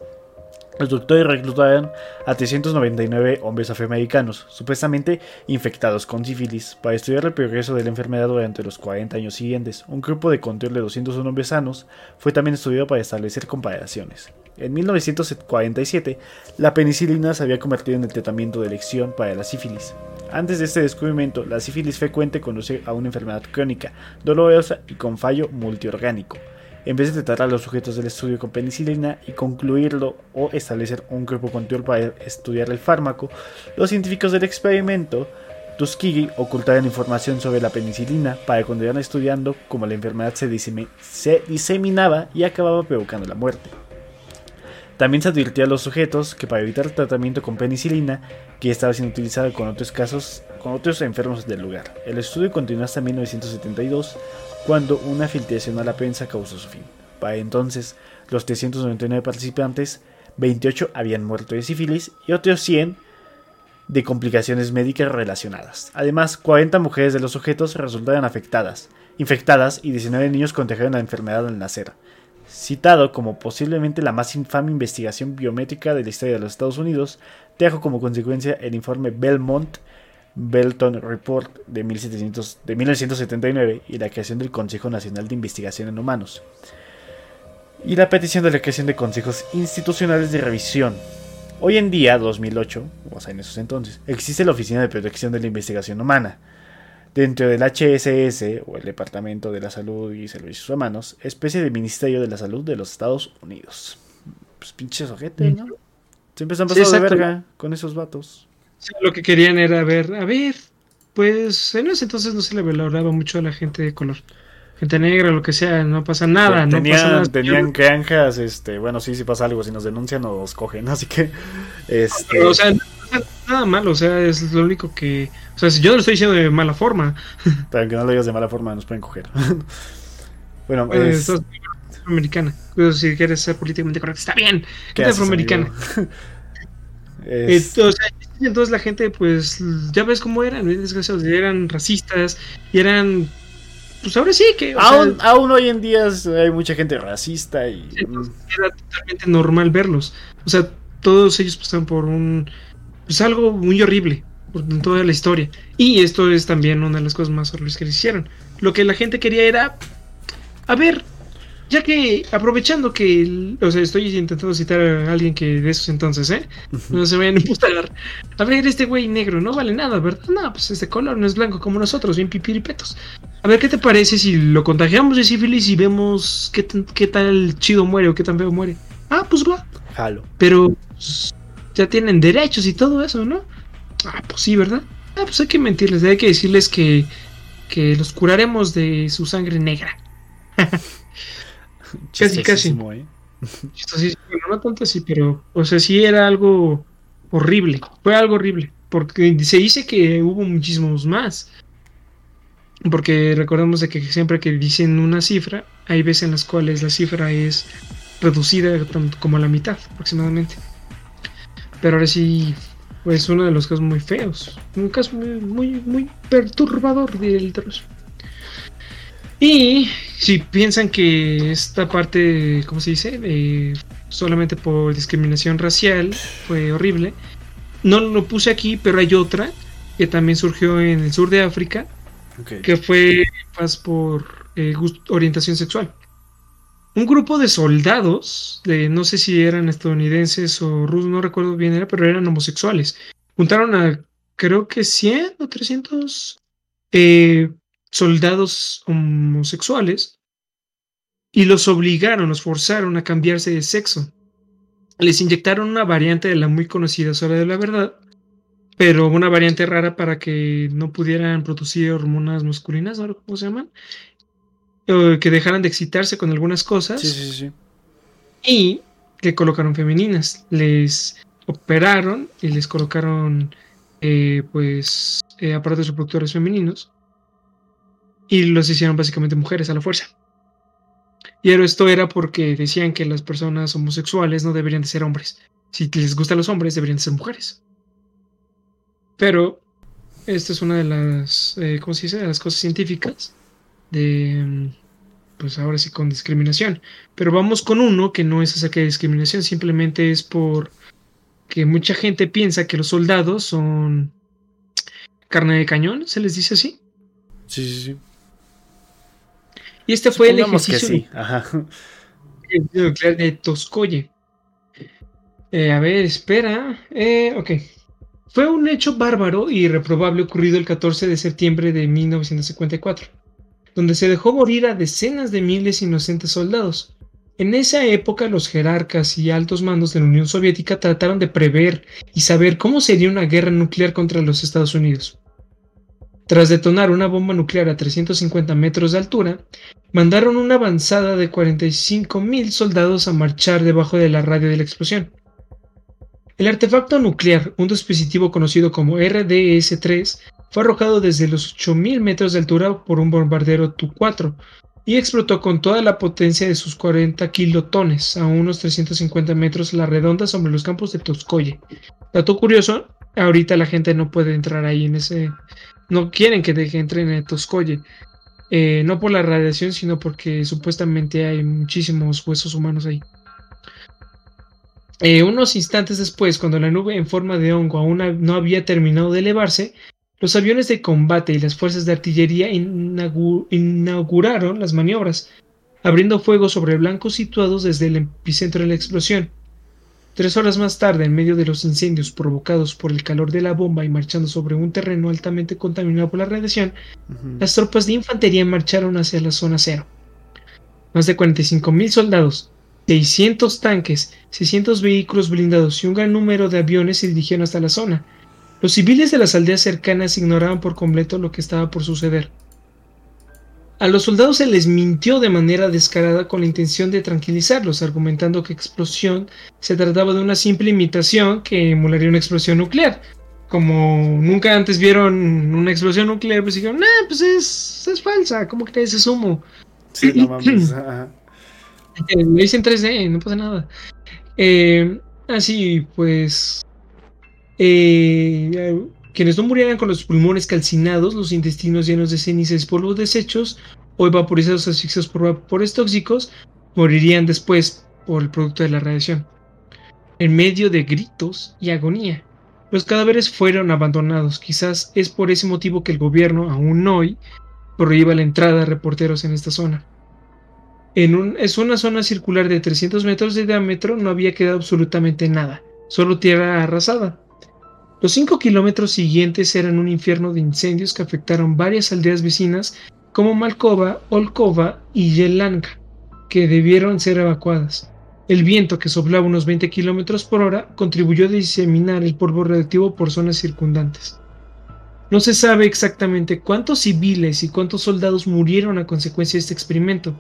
Los doctores reclutaron a 399 hombres afroamericanos, supuestamente infectados con sífilis, para estudiar el progreso de la enfermedad durante los 40 años siguientes. Un grupo de control de 201 hombres sanos fue también estudiado para establecer comparaciones. En 1947, la penicilina se había convertido en el tratamiento de elección para la sífilis. Antes de este descubrimiento, la sífilis frecuente conduce a una enfermedad crónica, dolorosa y con fallo multiorgánico. En vez de tratar a los sujetos del estudio con penicilina y concluirlo o establecer un grupo control para estudiar el fármaco, los científicos del experimento Tuskegee ocultaron información sobre la penicilina para continuar estudiando cómo la enfermedad se, diseminaba y acababa provocando la muerte. También se advirtió a los sujetos que para evitar el tratamiento con penicilina, que estaba siendo utilizado con otros casos, con otros enfermos del lugar. El estudio continuó hasta 1972, cuando una filtración a la prensa causó su fin. Para entonces, los 399 participantes 28 habían muerto de sífilis y otros 100 de complicaciones médicas relacionadas. Además, 40 mujeres de los sujetos resultaron afectadas, infectadas y 19 niños contrajeron la enfermedad al nacer. Citado como posiblemente la más infame investigación biométrica de la historia de los Estados Unidos, trajo como consecuencia el informe Belmont Belton Report de, 1700, de 1979 y la creación del Consejo Nacional de Investigación en Humanos y la petición de la creación de consejos institucionales de revisión. Hoy en día, 2008, o sea, en esos entonces, existe la Oficina de Protección de la Investigación Humana. Dentro del HSS, o el Departamento de la Salud y Servicios Humanos, especie de Ministerio de la Salud de los Estados Unidos. Pues pinches ojete, ¿no? Siempre se han pasado de verga con esos vatos. Lo que querían era ver, a ver, pues en ese entonces no se le valoraba mucho a la gente de color gente negra, lo que sea, no pasa nada. no tenían, pasa tenían granjas, este, bueno, sí, si pasa algo, si nos denuncian nos cogen, así que, este... o sea, nada malo, o sea, es lo único que, o sea, si yo lo estoy diciendo de mala forma. Pero que no lo digas de mala forma, nos pueden coger. bueno, es... afroamericana. si quieres ser políticamente correcto, está bien. ¿Qué afroamericana. es... Entonces, entonces la gente, pues, ya ves cómo eran, desgraciados, eran racistas y eran pues ahora sí que. aún, hoy en día hay mucha gente racista y. era totalmente normal verlos. O sea, todos ellos pasaron por un. Pues algo muy horrible en toda la historia. Y esto es también una de las cosas más horribles que les hicieron. Lo que la gente quería era. A ver, ya que aprovechando que, o sea, estoy intentando citar a alguien que de esos entonces, ¿eh? No se vayan a imputar. A ver, este güey negro no vale nada, ¿verdad? No, pues este color, no es blanco como nosotros, bien pipiripetos. A ver, ¿qué te parece si lo contagiamos de sífilis y vemos qué, qué tal chido muere o qué tan feo muere? Ah, pues va. Jalo. Pero pues, ya tienen derechos y todo eso, ¿no? Ah, pues sí, ¿verdad? Ah, pues hay que mentirles, hay que decirles que, que los curaremos de su sangre negra. casi, casi. ¿eh? no tanto así, pero, o sea, sí era algo horrible. Fue algo horrible. Porque se dice que hubo muchísimos más. Porque recordemos de que siempre que dicen una cifra, hay veces en las cuales la cifra es reducida como a la mitad aproximadamente. Pero ahora sí, pues uno de los casos muy feos. Un caso muy, muy, muy perturbador del terrorismo. Y si piensan que esta parte, ¿cómo se dice? Eh, solamente por discriminación racial fue horrible. No lo puse aquí, pero hay otra que también surgió en el sur de África, que fue más por eh, orientación sexual. Un grupo de soldados, de, no sé si eran estadounidenses o rusos, no recuerdo bien, era, pero eran homosexuales. Juntaron a creo que 100 o 300 eh, soldados homosexuales y los obligaron, los forzaron a cambiarse de sexo. Les inyectaron una variante de la muy conocida sola de la verdad, pero una variante rara para que no pudieran producir hormonas masculinas, ¿no? ¿cómo se llaman? que dejaran de excitarse con algunas cosas. Sí, sí, sí. Y que colocaron femeninas. Les operaron y les colocaron eh, pues eh, aparatos reproductores femeninos y los hicieron básicamente mujeres a la fuerza. Y esto era porque decían que las personas homosexuales no deberían de ser hombres. Si les gustan los hombres, deberían de ser mujeres. Pero esta es una de las, eh, las cosas científicas de, pues ahora sí con discriminación. Pero vamos con uno que no es acerca de discriminación, simplemente es por que mucha gente piensa que los soldados son carne de cañón, se les dice así. Sí, sí, sí. Y este fue el ejercicio nuclear de Toscoye. Eh, a ver, espera. Eh, ok. Fue un hecho bárbaro y reprobable ocurrido el 14 de septiembre de 1954, donde se dejó morir a decenas de miles de inocentes soldados. En esa época los jerarcas y altos mandos de la Unión Soviética trataron de prever y saber cómo sería una guerra nuclear contra los Estados Unidos. Tras detonar una bomba nuclear a 350 metros de altura, mandaron una avanzada de 45.000 soldados a marchar debajo de la radio de la explosión. El artefacto nuclear, un dispositivo conocido como RDS-3, fue arrojado desde los 8.000 metros de altura por un bombardero Tu-4 y explotó con toda la potencia de sus 40 kilotones a unos 350 metros a la redonda sobre los campos de Toscoye. Dato curioso, ahorita la gente no puede entrar ahí en ese... No quieren que deje entren en Toscoye. Eh, no por la radiación, sino porque supuestamente hay muchísimos huesos humanos ahí. Eh, unos instantes después, cuando la nube en forma de hongo aún no había terminado de elevarse, los aviones de combate y las fuerzas de artillería inauguraron las maniobras, abriendo fuego sobre blancos situados desde el epicentro de la explosión. Tres horas más tarde, en medio de los incendios provocados por el calor de la bomba y marchando sobre un terreno altamente contaminado por la radiación, las tropas de infantería marcharon hacia la zona cero. Más de 45.000 soldados, 600 tanques, 600 vehículos blindados y un gran número de aviones se dirigieron hasta la zona, los civiles de las aldeas cercanas ignoraban por completo lo que estaba por suceder. A los soldados se les mintió de manera descarada con la intención de tranquilizarlos, argumentando que explosión se trataba de una simple imitación que emularía una explosión nuclear. Como nunca antes vieron una explosión nuclear, pues dijeron, nah, pues es, es falsa, ¿cómo crees? Es humo. Sí, no mames. Lo hice en 3D, no pasa nada. Eh, así, pues eh, quienes no murieran con los pulmones calcinados, los intestinos llenos de cenizas y polvos desechos o vaporizados asfixiados por vapores tóxicos, morirían después por el producto de la radiación. En medio de gritos y agonía, los cadáveres fueron abandonados. Quizás es por ese motivo que el gobierno, aún hoy, prohíba la entrada de reporteros en esta zona. En un, es una zona circular de 300 metros de diámetro, no había quedado absolutamente nada, solo tierra arrasada. Los cinco kilómetros siguientes eran un infierno de incendios que afectaron varias aldeas vecinas como Malkova, Olkova y Yelanka, que debieron ser evacuadas. El viento, que soplaba unos 20 kilómetros por hora, contribuyó a diseminar el polvo radioactivo por zonas circundantes. No se sabe exactamente cuántos civiles y cuántos soldados murieron a consecuencia de este experimento,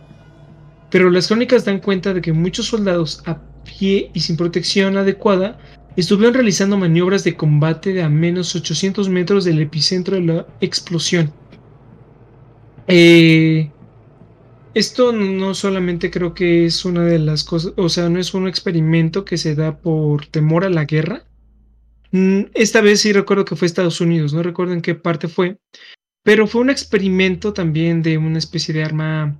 pero las crónicas dan cuenta de que muchos soldados a pie y sin protección adecuada estuvieron realizando maniobras de combate de a menos 800 metros del epicentro de la explosión. Eh, esto no solamente creo que es una de las cosas, o sea, no es un experimento que se da por temor a la guerra. Mm, esta vez sí recuerdo que fue Estados Unidos, no recuerdo en qué parte fue, pero fue un experimento también de una especie de arma,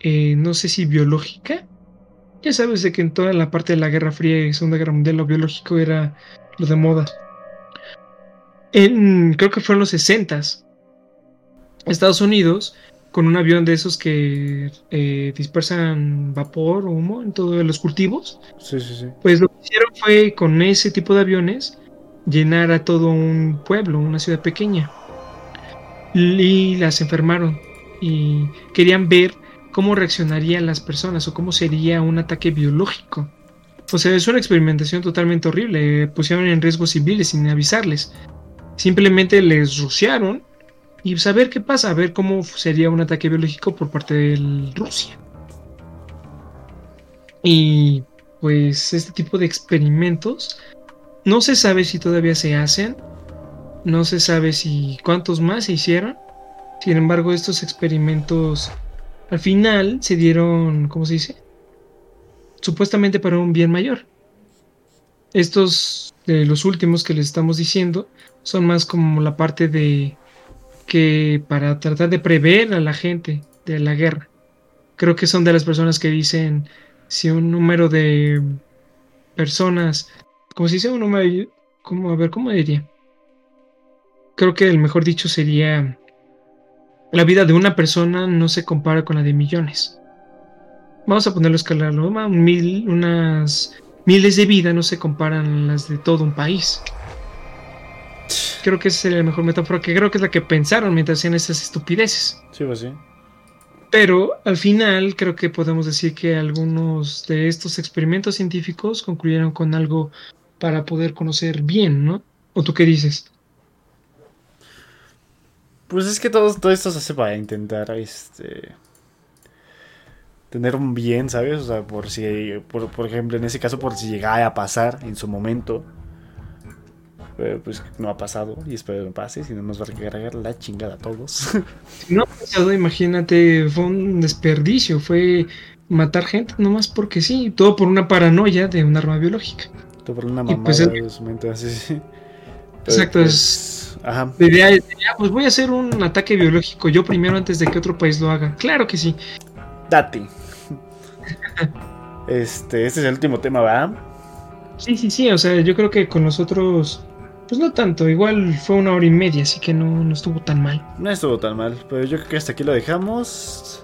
eh, no sé si biológica, ya sabes de que en toda la parte de la Guerra Fría y Segunda Guerra Mundial lo biológico era lo de moda. En, creo que fue en los 60 Estados Unidos, con un avión de esos que eh, dispersan vapor o humo en todos los cultivos, sí, sí, sí. pues lo que hicieron fue con ese tipo de aviones llenar a todo un pueblo, una ciudad pequeña. Y las enfermaron y querían ver cómo reaccionarían las personas o cómo sería un ataque biológico. O sea, es una experimentación totalmente horrible. Pusieron en riesgo civiles sin avisarles. Simplemente les rociaron y saber qué pasa, a ver cómo sería un ataque biológico por parte de Rusia. Y pues este tipo de experimentos no se sabe si todavía se hacen, no se sabe si cuántos más se hicieron. Sin embargo, estos experimentos al final se dieron, ¿cómo se dice? Supuestamente para un bien mayor. Estos, de los últimos que les estamos diciendo, son más como la parte de que para tratar de prever a la gente de la guerra. Creo que son de las personas que dicen si un número de personas, como si dice un número, como, a ver, ¿cómo diría? Creo que el mejor dicho sería la vida de una persona no se compara con la de millones. Vamos a ponerlo a escalarlo. Mil, unas miles de vidas no se comparan a las de todo un país. Creo que esa sería la mejor metáfora, que creo que es la que pensaron mientras hacían esas estupideces. Sí, pues sí. Pero al final creo que podemos decir que algunos de estos experimentos científicos concluyeron con algo para poder conocer bien, ¿no? ¿O tú qué dices? Pues es que todo, todo esto se hace para intentar este tener un bien, ¿sabes? O sea, por si, por, ejemplo, en ese caso, por si llegara a pasar en su momento. pues no ha pasado y espero que no pase, si no nos va a recargar la chingada a todos. no ha pasado, imagínate, fue un desperdicio, fue matar gente nomás porque sí, todo por una paranoia de un arma biológica. Todo por una mamada pues, de su mente, así, Exacto, es... Ajá. La idea pues voy a hacer un ataque biológico yo primero antes de que otro país lo haga. Claro que sí. Date. este, este es el último tema, ¿va? Sí, sí, sí, o sea, yo creo que con nosotros pues no tanto, igual fue una hora y media, así que no, no estuvo tan mal. No estuvo tan mal, pero yo creo que hasta aquí lo dejamos.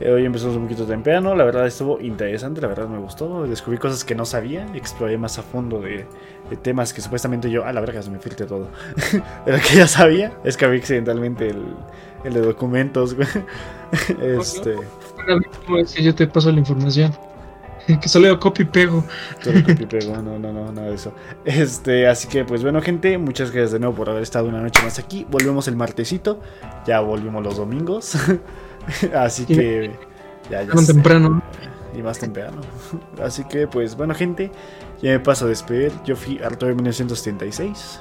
Hoy empezamos un poquito temprano, la verdad estuvo interesante, la verdad me gustó. Descubrí cosas que no sabía, exploré más a fondo de, temas que supuestamente yo, a la verga, se me filtre todo. Pero que ya sabía, es que había accidentalmente el, el de documentos, este. yo te paso la información. que solo copy y pego. Solo copy y pego, no, no, no, nada de eso. Este, así que pues bueno, gente, muchas gracias de nuevo por haber estado una noche más aquí. Volvemos el martesito, ya volvimos los domingos. así que ya, ya. Más temprano. Y más temprano. Así que pues bueno, gente, ya me paso a despedir. Yo fui Arturo de 1976.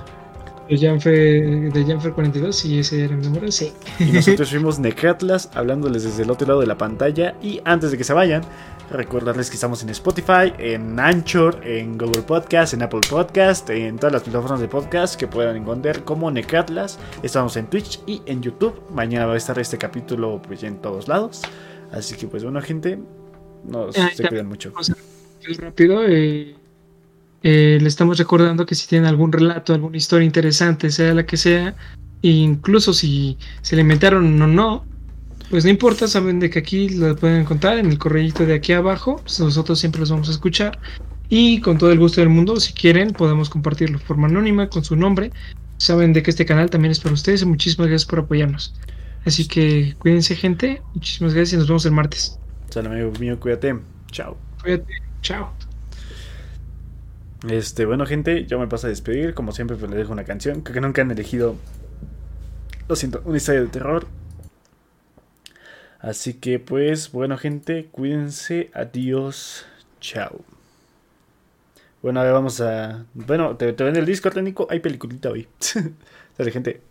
De Janfer, de Janfer 42 y ese era mi número, sí. Y nosotros fuimos Necatlas hablándoles desde el otro lado de la pantalla. Y antes de que se vayan, Recordarles que estamos en Spotify, en Anchor, en Google Podcast, en Apple Podcast, en todas las plataformas de podcast que puedan encontrar como Necatlas. Estamos en Twitch y en YouTube. Mañana va a estar este capítulo pues en todos lados. Así que pues bueno gente, nos ah, se cuidan mucho. rápido, eh, eh, le estamos recordando que si tienen algún relato, alguna historia interesante, sea la que sea, incluso si se le inventaron o no, pues no importa, saben de que aquí lo pueden encontrar en el correíto de aquí abajo. Pues nosotros siempre los vamos a escuchar. Y con todo el gusto del mundo, si quieren, podemos compartirlo de forma anónima con su nombre. Saben de que este canal también es para ustedes y muchísimas gracias por apoyarnos. Así que cuídense, gente. Muchísimas gracias y nos vemos el martes. Sale, amigo mío, cuídate. Chao. Cuídate. Chao. Este, bueno, gente, yo me paso a despedir. Como siempre, pues les dejo una canción. Creo que nunca han elegido. Lo siento, una historia de terror. Así que pues, bueno gente, cuídense, adiós, chao. Bueno, ahora vamos a... Bueno, te, te ven el disco técnico, hay peliculita hoy. Dale gente.